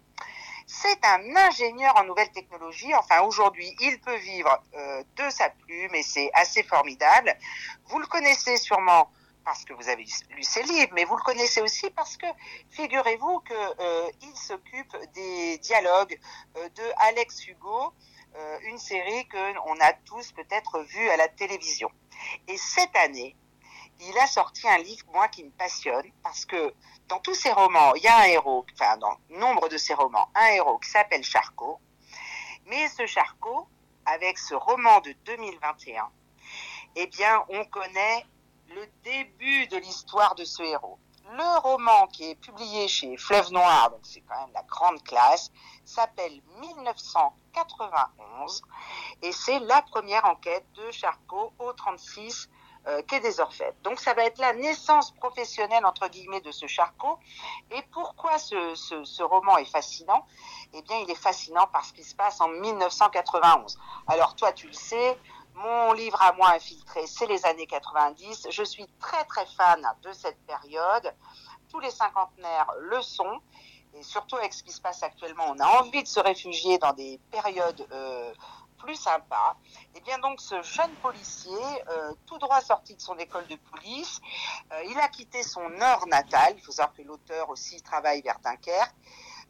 C'est un ingénieur en nouvelles technologies. Enfin, aujourd'hui, il peut vivre euh, de sa plume et c'est assez formidable. Vous le connaissez sûrement parce que vous avez lu ses livres, mais vous le connaissez aussi parce que figurez-vous que euh, s'occupe des dialogues euh, de Alex Hugo, euh, une série que on a tous peut-être vu à la télévision. Et cette année, il a sorti un livre, moi, qui me passionne, parce que dans tous ses romans, il y a un héros, enfin, dans nombre de ses romans, un héros qui s'appelle Charcot. Mais ce Charcot, avec ce roman de 2021, eh bien, on connaît le début de l'histoire de ce héros. Le roman qui est publié chez Fleuve Noir, donc c'est quand même la grande classe, s'appelle 1991 et c'est la première enquête de Charcot au 36 euh, quai des Orfèvres. Donc ça va être la naissance professionnelle entre guillemets de ce Charcot. Et pourquoi ce, ce, ce roman est fascinant? Eh bien, il est fascinant parce qu'il se passe en 1991. Alors toi, tu le sais, mon livre à moi infiltré, c'est les années 90. Je suis très très fan de cette période. Tous les cinquantenaires le sont. Et surtout avec ce qui se passe actuellement, on a envie de se réfugier dans des périodes euh, plus sympas. Et bien donc ce jeune policier, euh, tout droit sorti de son école de police, euh, il a quitté son nord natal. Il faut savoir que l'auteur aussi travaille vers Dunkerque.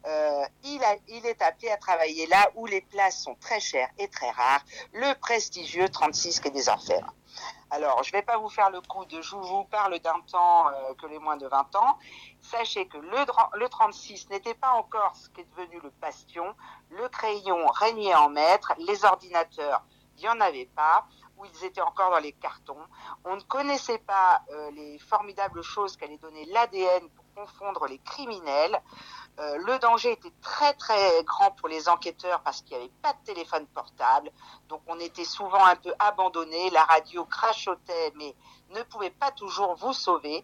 Euh, il, est appelé à travailler là où les places sont très chères et très rares, le prestigieux 36 quai des Orfèvres. Alors, je ne vais pas vous faire le coup de je vous parle d'un temps euh, que les moins de 20 ans. Sachez que le, dra- le 36 n'était pas encore ce qui est devenu le bastion. Le crayon régnait en maître, les ordinateurs, il n'y en avait pas, ou ils étaient encore dans les cartons. On ne connaissait pas euh, les formidables choses qu'allait donner l'ADN pour confondre les criminels. Euh, le danger était très très grand pour les enquêteurs parce qu'il n'y avait pas de téléphone portable, donc on était souvent un peu abandonné. La radio crachotait, mais ne pouvait pas toujours vous sauver.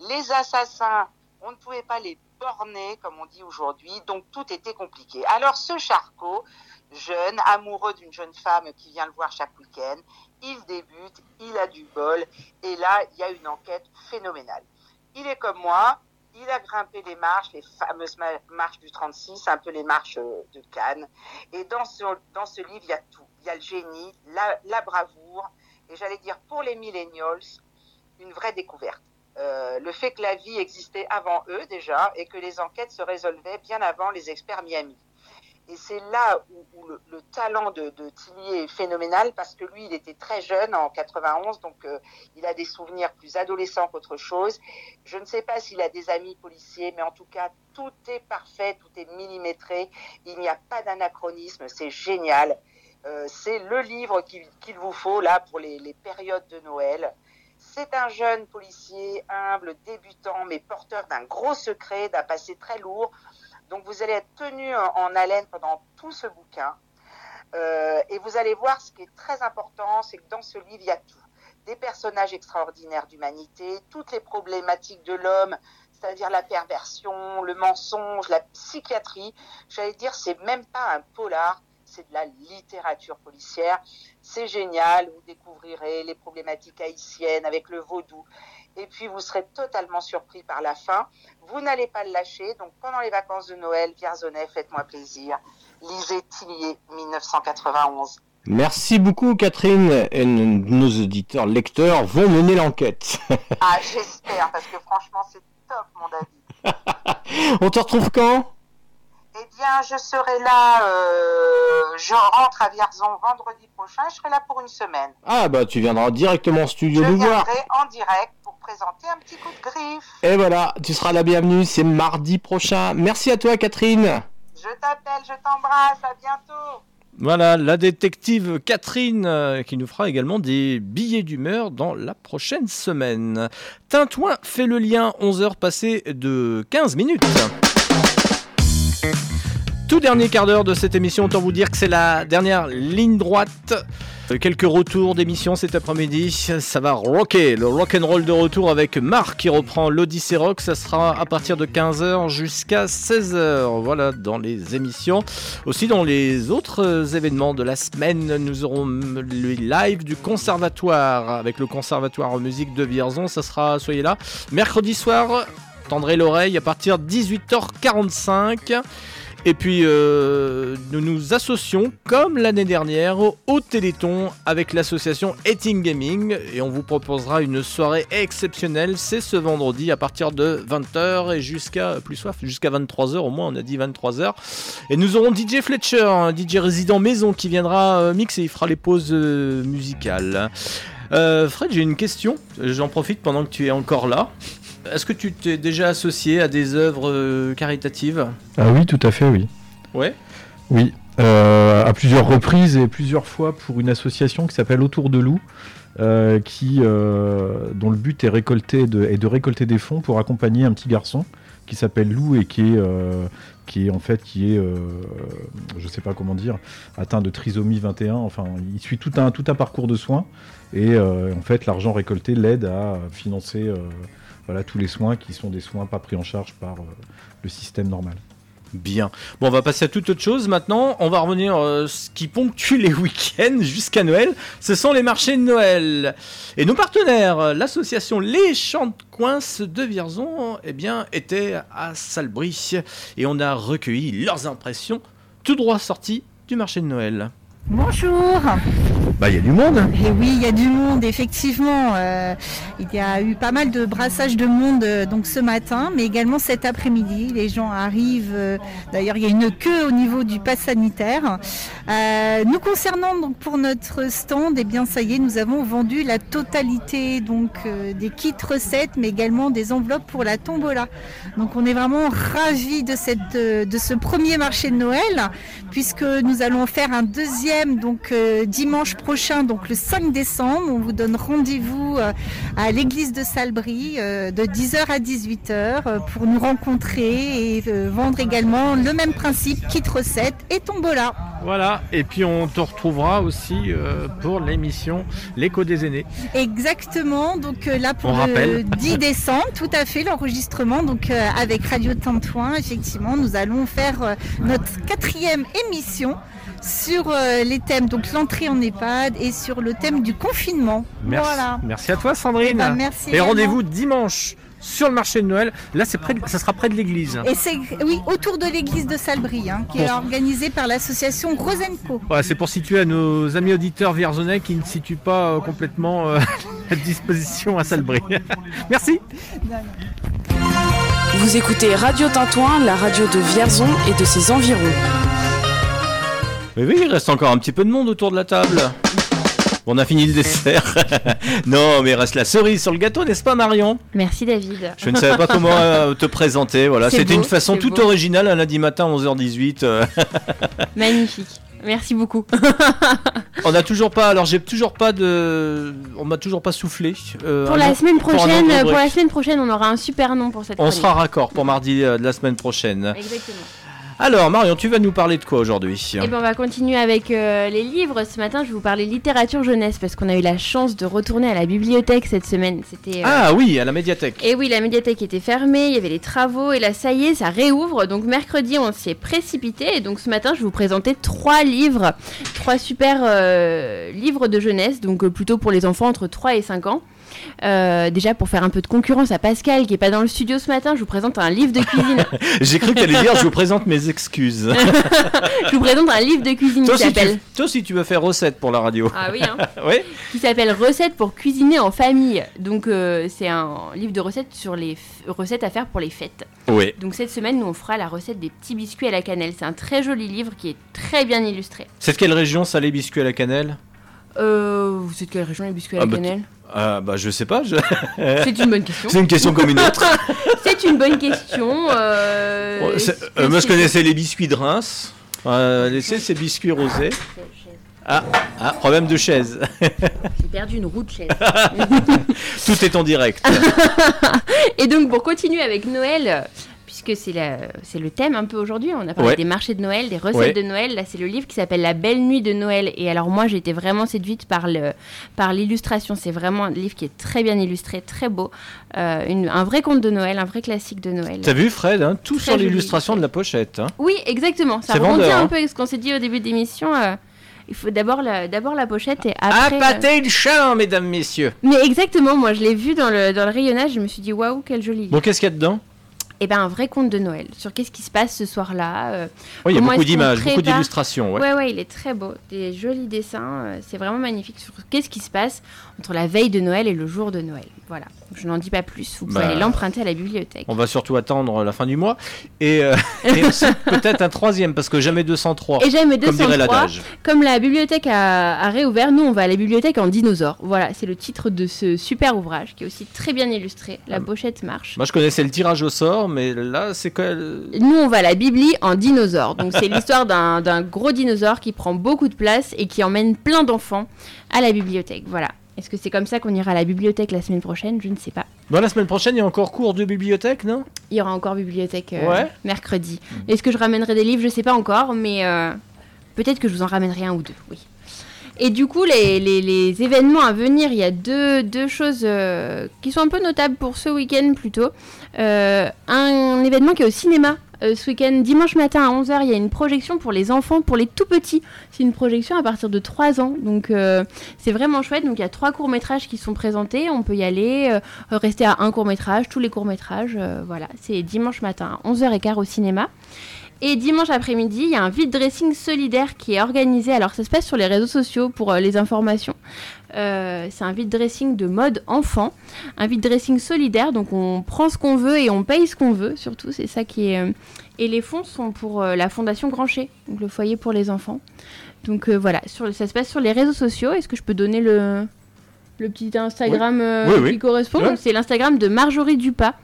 Les assassins On ne pouvait pas les borner, comme on dit aujourd'hui, donc tout était compliqué. Alors ce Charcot, jeune, amoureux d'une jeune femme qui vient le voir chaque week-end, il débute, il a du bol, et là, il y a une enquête phénoménale. Il est comme moi, il a grimpé les marches, les fameuses ma- marches du 36, un peu les marches euh, de Cannes. Et dans ce, dans livre, il y a tout. Il y a le génie, la, la bravoure, et j'allais dire pour les millennials, une vraie découverte. Euh, le fait que la vie existait avant eux déjà et que les enquêtes se résolvaient bien avant les experts Miami. Et c'est là où, le, le talent de, de Tilly est phénoménal parce que lui, il était très jeune en 91, donc euh, il a des souvenirs plus adolescents qu'autre chose. Je ne sais pas s'il a des amis policiers, mais en tout cas, tout est parfait, tout est millimétré. Il n'y a pas d'anachronisme, c'est génial. Euh, c'est le livre qu'il vous faut là pour les périodes de Noël. C'est un jeune policier humble, débutant, mais porteur d'un gros secret, d'un passé très lourd. Donc vous allez être tenu en, en haleine pendant tout ce bouquin. Euh, et vous allez voir ce qui est très important, c'est que dans ce livre, il y a tout. Des personnages extraordinaires d'humanité, toutes les problématiques de l'homme, c'est-à-dire la perversion, le mensonge, la psychiatrie. J'allais dire, c'est même pas un polar, c'est de la littérature policière. C'est génial, vous découvrirez les problématiques haïtiennes avec le vaudou. Et puis vous serez totalement surpris par la fin. Vous n'allez pas le lâcher. Donc pendant les vacances de Noël, Vierzonnet, faites-moi plaisir. Lisez Tillier, 1991. Merci beaucoup Catherine et nos auditeurs lecteurs vont mener l'enquête. Ah, j'espère, parce que franchement, c'est top, mon David. On te retrouve quand? Eh bien, je serai là, euh, je rentre à Vierzon vendredi prochain, je serai là pour une semaine. Ah bah tu viendras directement en studio Je nous voir. viendrai en direct pour présenter un petit coup de griffe. Et voilà, tu seras la bienvenue, c'est mardi prochain. Merci à toi Catherine. Je t'appelle, je t'embrasse, à bientôt. Voilà, la détective Catherine euh, qui nous fera également des billets d'humeur dans la prochaine semaine. Tintouin fait le lien, 11h passées de 15 minutes. Tout dernier quart d'heure de cette émission, autant vous dire que c'est la dernière ligne droite. Euh, Quelques retours d'émission cet après-midi, ça va rocker, le rock and roll de retour avec Marc qui reprend l'Odyssée Rock, ça sera à partir de 15h jusqu'à 16h, voilà dans les émissions. Aussi dans les autres événements de la semaine, nous aurons le live du conservatoire avec le conservatoire musique de Vierzon, ça sera, soyez là, mercredi soir, tendrez l'oreille à partir de 18h45. Et puis euh, nous nous associons, comme l'année dernière, au, Téléthon avec l'association Eating Gaming et on vous proposera une soirée exceptionnelle. C'est ce vendredi à partir de 20h et jusqu'à plus soif, jusqu'à 23h au moins, on a dit 23h. Et nous aurons DJ Fletcher, un DJ résident maison qui viendra euh, mixer, il fera les pauses euh, musicales. Fred, j'ai une question, j'en profite pendant que tu es encore là. Est-ce que tu t'es déjà associé à des œuvres euh, caritatives? Ah oui, tout à fait, oui. Ouais. Oui, euh, à plusieurs reprises et plusieurs fois pour une association qui s'appelle Autour de Loup, euh, qui, euh, dont le but est, récolter de, est de récolter des fonds pour accompagner un petit garçon qui s'appelle Lou et qui est, qui est en fait, qui est, je sais pas comment dire, atteint de trisomie 21. Enfin, il suit tout un, tout un parcours de soins et en fait, l'argent récolté l'aide à financer voilà, tous les soins qui sont des soins pas pris en charge par euh, le système normal. Bien. Bon, on va passer à toute autre chose maintenant. On va revenir euh, ce qui ponctue les week-ends jusqu'à Noël. Ce sont les marchés de Noël. Et nos partenaires, euh, l'association Les Champs de Coince de Vierzon, eh bien, étaient à Salbris et on a recueilli leurs impressions tout droit sorties du marché de Noël. Bonjour. Bah, il y a du monde. Et oui, il y a du monde, effectivement. Euh, il y a eu pas mal de brassage de monde euh, donc ce matin, mais également cet après-midi. Les gens arrivent. euh, D'ailleurs, il y a une queue au niveau du pass sanitaire. Nous concernant donc pour notre stand, eh bien ça y est, nous avons vendu la totalité donc des kits recettes, mais également des enveloppes pour la tombola. Donc on est vraiment ravis de cette de ce premier marché de Noël, puisque nous allons faire un deuxième donc euh, dimanche prochain, donc le 5 décembre. On vous donne rendez-vous euh, à l'église de Salbris euh, de 10h à 18h euh, pour nous rencontrer et vendre également le même principe, kit recette et tombola. Voilà, et puis on te retrouvera aussi pour l'émission L'écho des aînés. Exactement, donc là pour On le rappelle. 10 décembre, tout à fait, l'enregistrement, donc avec Radio Tintouin, effectivement, nous allons faire notre quatrième émission sur euh, les thèmes, donc l'entrée en EHPAD et sur le thème du confinement. Merci, Voilà. merci à toi Sandrine. Eh ben, merci et également. rendez-vous dimanche sur le marché de Noël. Là, c'est près de- ça sera près de l'église. Et c'est, oui, autour de l'église de Salbris, hein, qui est organisée par l'association Rosenco. Voilà, c'est pour situer à nos amis auditeurs vierzonais qui ne situent pas euh, complètement euh, la disposition à Salbris. Merci. Vous écoutez Radio Tintouin, la radio de Vierzon et de ses environs. Mais oui, il reste encore un petit peu de monde autour de la table. On a fini le dessert. non, mais il reste la cerise sur le gâteau, n'est-ce pas Marion? Merci David. Je ne savais pas comment euh, te présenter. Voilà, c'était une façon toute beau. originale un lundi matin 11h18. euh. Magnifique. Merci beaucoup. on n'a toujours pas. Alors j'ai toujours pas de. On m'a toujours pas soufflé. euh, Pour la nom- semaine prochaine, pour la semaine prochaine, on aura un super nom pour cette On chronique. sera raccord pour mardi euh, de la semaine prochaine. Exactement. Alors Marion, tu vas nous parler de quoi aujourd'hui Et ben on va continuer avec euh, les livres. Ce matin, je vais vous parler littérature jeunesse parce qu'on a eu la chance de retourner à la bibliothèque cette semaine. C'était euh, Ah oui, à la médiathèque. Et oui, la médiathèque était fermée, il y avait les travaux, et là, ça y est, ça réouvre. Donc, mercredi, on s'y est précipité. Et donc, ce matin, je vais vous présenter trois livres, trois super euh, livres de jeunesse, donc plutôt pour les enfants entre 3 et 5 ans. Euh, déjà, pour faire un peu de concurrence à Pascal, qui est pas dans le studio ce matin, je vous présente un livre de cuisine. J'ai cru qu'elle allait dire je vous présente mes excuses. je vous présente un livre de cuisine toi, qui si tu, s'appelle. toi aussi tu veux faire recette pour la radio. Ah oui, hein. oui. qui s'appelle Recettes pour cuisiner en famille. Donc euh, c'est un livre de recettes sur les recettes à faire pour les fêtes. Oui. Donc cette semaine, nous on fera la recette des petits biscuits à la cannelle. C'est un très joli livre qui est très bien illustré. C'est de quelle région ça les biscuits à la cannelle? Euh, vous êtes de quelle région les biscuits à Ah la bah, cannelle? Ah bah je sais pas. je- C'est une bonne question. C'est une question comme une autre. C'est une bonne question. euh, Oh, euh, moi je connaissais les biscuits de Reims. Euh, laissez ces biscuits rosés. Ah, ah, problème de chaise. J'ai perdu une roue de chaise. Tout est en direct. Et donc pour continuer avec Noël, euh, puisque c'est le thème un peu aujourd'hui, on a parlé Ouais. des marchés de Noël, des recettes Ouais. de Noël. Là c'est le livre qui s'appelle La Belle Nuit de Noël. Et alors moi j'ai été vraiment séduite par l'illustration. C'est vraiment un livre qui est très bien illustré, très beau, Euh, une- un vrai conte de Noël, un vrai classique de Noël. T'as vu Fred, hein, tout Très sur l'illustration de la pochette. hein. Oui, exactement. Ça rebondit vendeur, un hein. peu avec ce qu'on s'est dit au début d'émission. euh, il faut d'abord la, d'abord la pochette et après. euh, pâté le chat, mesdames, messieurs. Mais exactement, moi je l'ai vu dans le, dans le rayonnage, je me suis dit waouh, quel joli livre. Bon, qu'est-ce qu'il y a dedans? Et ben un vrai conte de Noël sur qu'est-ce qui se passe ce soir-là. euh, Oui, il y a beaucoup d'images, beaucoup d'illustrations, ouais. Ouais, ouais, il est très beau, des jolis dessins, euh, c'est vraiment magnifique sur qu'est-ce qui se passe entre la veille de Noël et le jour de Noël. Voilà, je n'en dis pas plus. Vous pouvez Bah, aller l'emprunter à la bibliothèque. On va surtout attendre la fin du mois. Et, euh, et peut-être un troisième, parce que jamais 203. Et Comme dirait 203. l'adage. Comme la bibliothèque a, a réouvert, nous on va à la bibliothèque en dinosaure. Voilà, c'est le titre de ce super ouvrage qui est aussi très bien illustré. La Ah. pochette marche. Moi, je connaissais le tirage au sort, mais là, c'est quoi Nous, on va à la Bibli en dinosaure. Donc, c'est l'histoire d'un gros dinosaure qui prend beaucoup de place et qui emmène plein d'enfants à la bibliothèque. Voilà. Est-ce que c'est comme ça qu'on ira à la bibliothèque la semaine prochaine? Je ne sais pas. Bon, la semaine prochaine, il y a encore cours de bibliothèque, non? Il y aura encore bibliothèque euh, Ouais. mercredi. Est-ce que je ramènerai des livres? Je ne sais pas encore, mais euh, peut-être que je vous en ramènerai un ou deux. Oui. Et du coup, les, les- les événements à venir, il y a deux, deux choses euh, qui sont un peu notables pour ce week-end plutôt. Euh, un, événement qui est au cinéma euh, ce week-end, dimanche matin à 11h, il y a une projection pour les enfants, pour les tout petits. C'est une projection à partir de 3 ans, donc euh, c'est vraiment chouette. Donc il y a trois courts-métrages qui sont présentés, on peut y aller, rester à un court-métrage, tous les courts-métrages, voilà. C'est dimanche matin à 11h15 au cinéma. Et dimanche après-midi, il y a un vide dressing solidaire qui est organisé. Alors, ça se passe sur les réseaux sociaux pour euh, les informations. Euh, c'est un vide dressing de mode enfant, un vide dressing solidaire. Donc, on prend ce qu'on veut et on paye ce qu'on veut, surtout. C'est ça qui est. euh, Et les fonds sont pour la Fondation Grancher, donc le foyer pour les enfants. Donc, voilà, sur, ça se passe sur les réseaux sociaux. Est-ce que je peux donner le, le petit Instagram Oui. Oui, oui. qui correspond? C'est l'Instagram de Marjorie Dupas.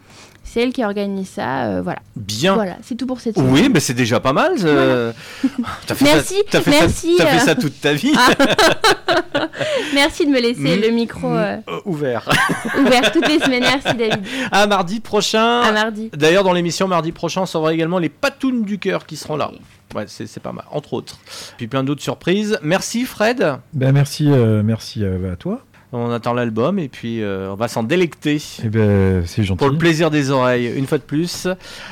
C'est elle qui organise ça, euh, voilà. Bien. Voilà, c'est tout pour cette semaine. Oui, mais c'est déjà pas mal. euh, Merci, ça, fait merci, ça, t'as fait euh. ça toute ta vie. Merci de me laisser Mm. le micro euh, Euh, ouvert. ouvert toutes les semaines. Merci David. À mardi prochain. À mardi. D'ailleurs, dans l'émission mardi prochain, on saura également les patounes du cœur qui seront là. Ouais, c'est pas mal, entre autres. Puis plein d'autres surprises. Merci Fred. Ben merci, euh, merci à toi. On attend l'album et puis euh, on va s'en délecter. Eh ben, c'est gentil. Pour le plaisir des oreilles, une fois de plus.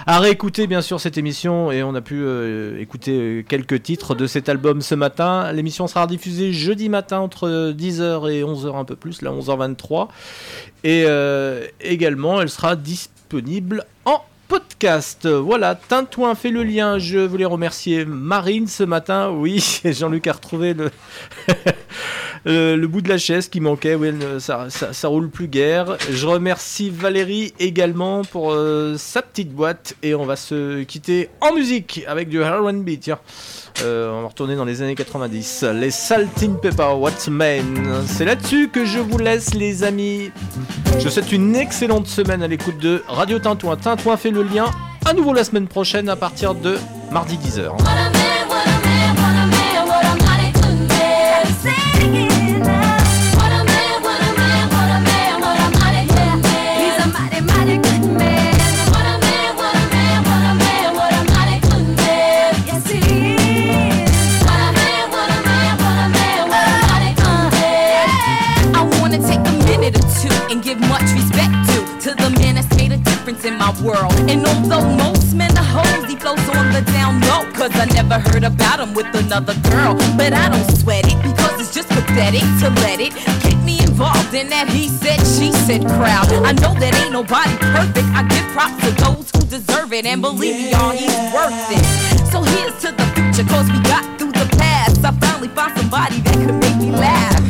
À réécouter bien sûr cette émission et on a pu euh, écouter euh, quelques titres de cet album ce matin. L'émission sera diffusée jeudi matin entre 10h et 11h un peu plus, là 11h23. Et euh, également elle sera disponible en podcast. Voilà, Tintouin fait le lien. Je voulais remercier Marine ce matin. Oui, Jean-Luc a retrouvé le, le, bout de la chaise qui manquait. Oui, ça, ça, ça roule plus guère. Je remercie Valérie également pour euh, sa petite boîte. Et on va se quitter en musique avec du R&B. Tiens. Euh, on va retourner dans les années 90. Les Saltine Pepper What's. C'est là-dessus que je vous laisse, les amis. Je souhaite une excellente semaine à l'écoute de Radio Tintouin. Tintouin fait le lien. À nouveau la semaine prochaine à partir de mardi 10h. In my world. And although most men are hoes, he flows on the down low. Cause I never heard about him with another girl. But I don't sweat it because it's just pathetic to let it get me involved in that he said, she said crowd. I know that ain't nobody perfect. I give props to those who deserve it. And believe me, y'all, he's worth it. So here's to the future, cause we got through the past. I finally found somebody that could make me laugh.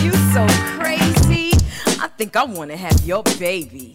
you so crazy. I think I wanna have your baby.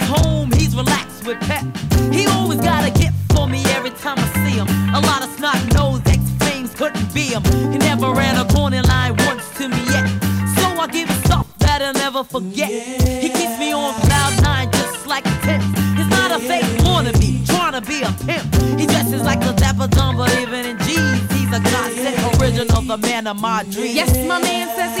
comes home, he's relaxed with pep. He always got a gift for me every time I see him. A lot of snot nose ex flames couldn't be him. He never ran a corner line once to me yet. So I give him stuff that I'll never forget. He keeps me on cloud nine just like a tip. He's not a fake wannabe, trying to be a pimp. He dresses like a dapper dumb, but even in jeans, he's a godsend original, the man of my dreams. Yes, my man says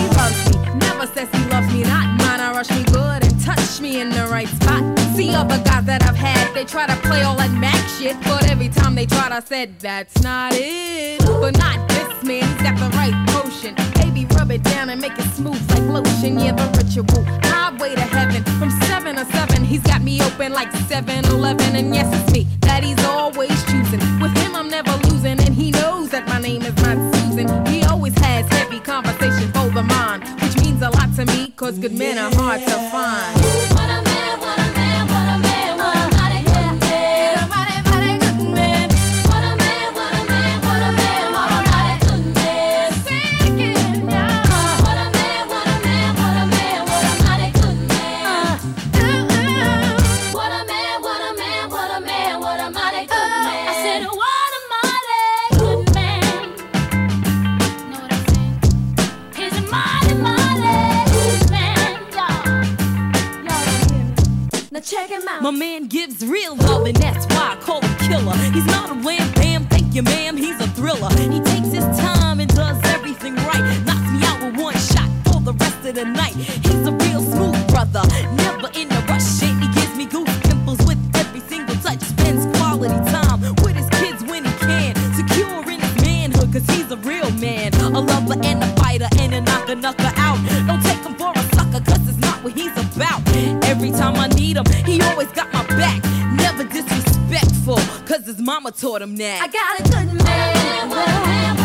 Other guys that I've had, they try to play all that Mac shit. But every time they tried, I said, that's not it. But not this man, he's got the right potion. Baby, rub it down and make it smooth like lotion. Yeah, the ritual. Highway to heaven. From 7 to 7, he's got me open like 7 Eleven. And yes, it's me that he's always choosing. With him, I'm never losing. And he knows that my name is not Susan. He always has heavy conversation for the mind, which means a lot to me, cause good men are hard to find. My man gives real love, and that's why I call him killer. He's not a wham bam, thank you, ma'am. He's a thriller. He takes his time and does everything right. Knocks me out with one shot for the rest of the night. He's a real smooth brother, never in a rush. And he gives me goose pimples with every single touch. Spends quality time with his kids when he can. Secure in his manhood, cause he's a real man. A lover and a fighter and a knocker knocker out. Don't take him for a sucker, cause it's not what he's about. Time I need him, he always got my back. Never disrespectful, cause his mama taught him that. I got a good man.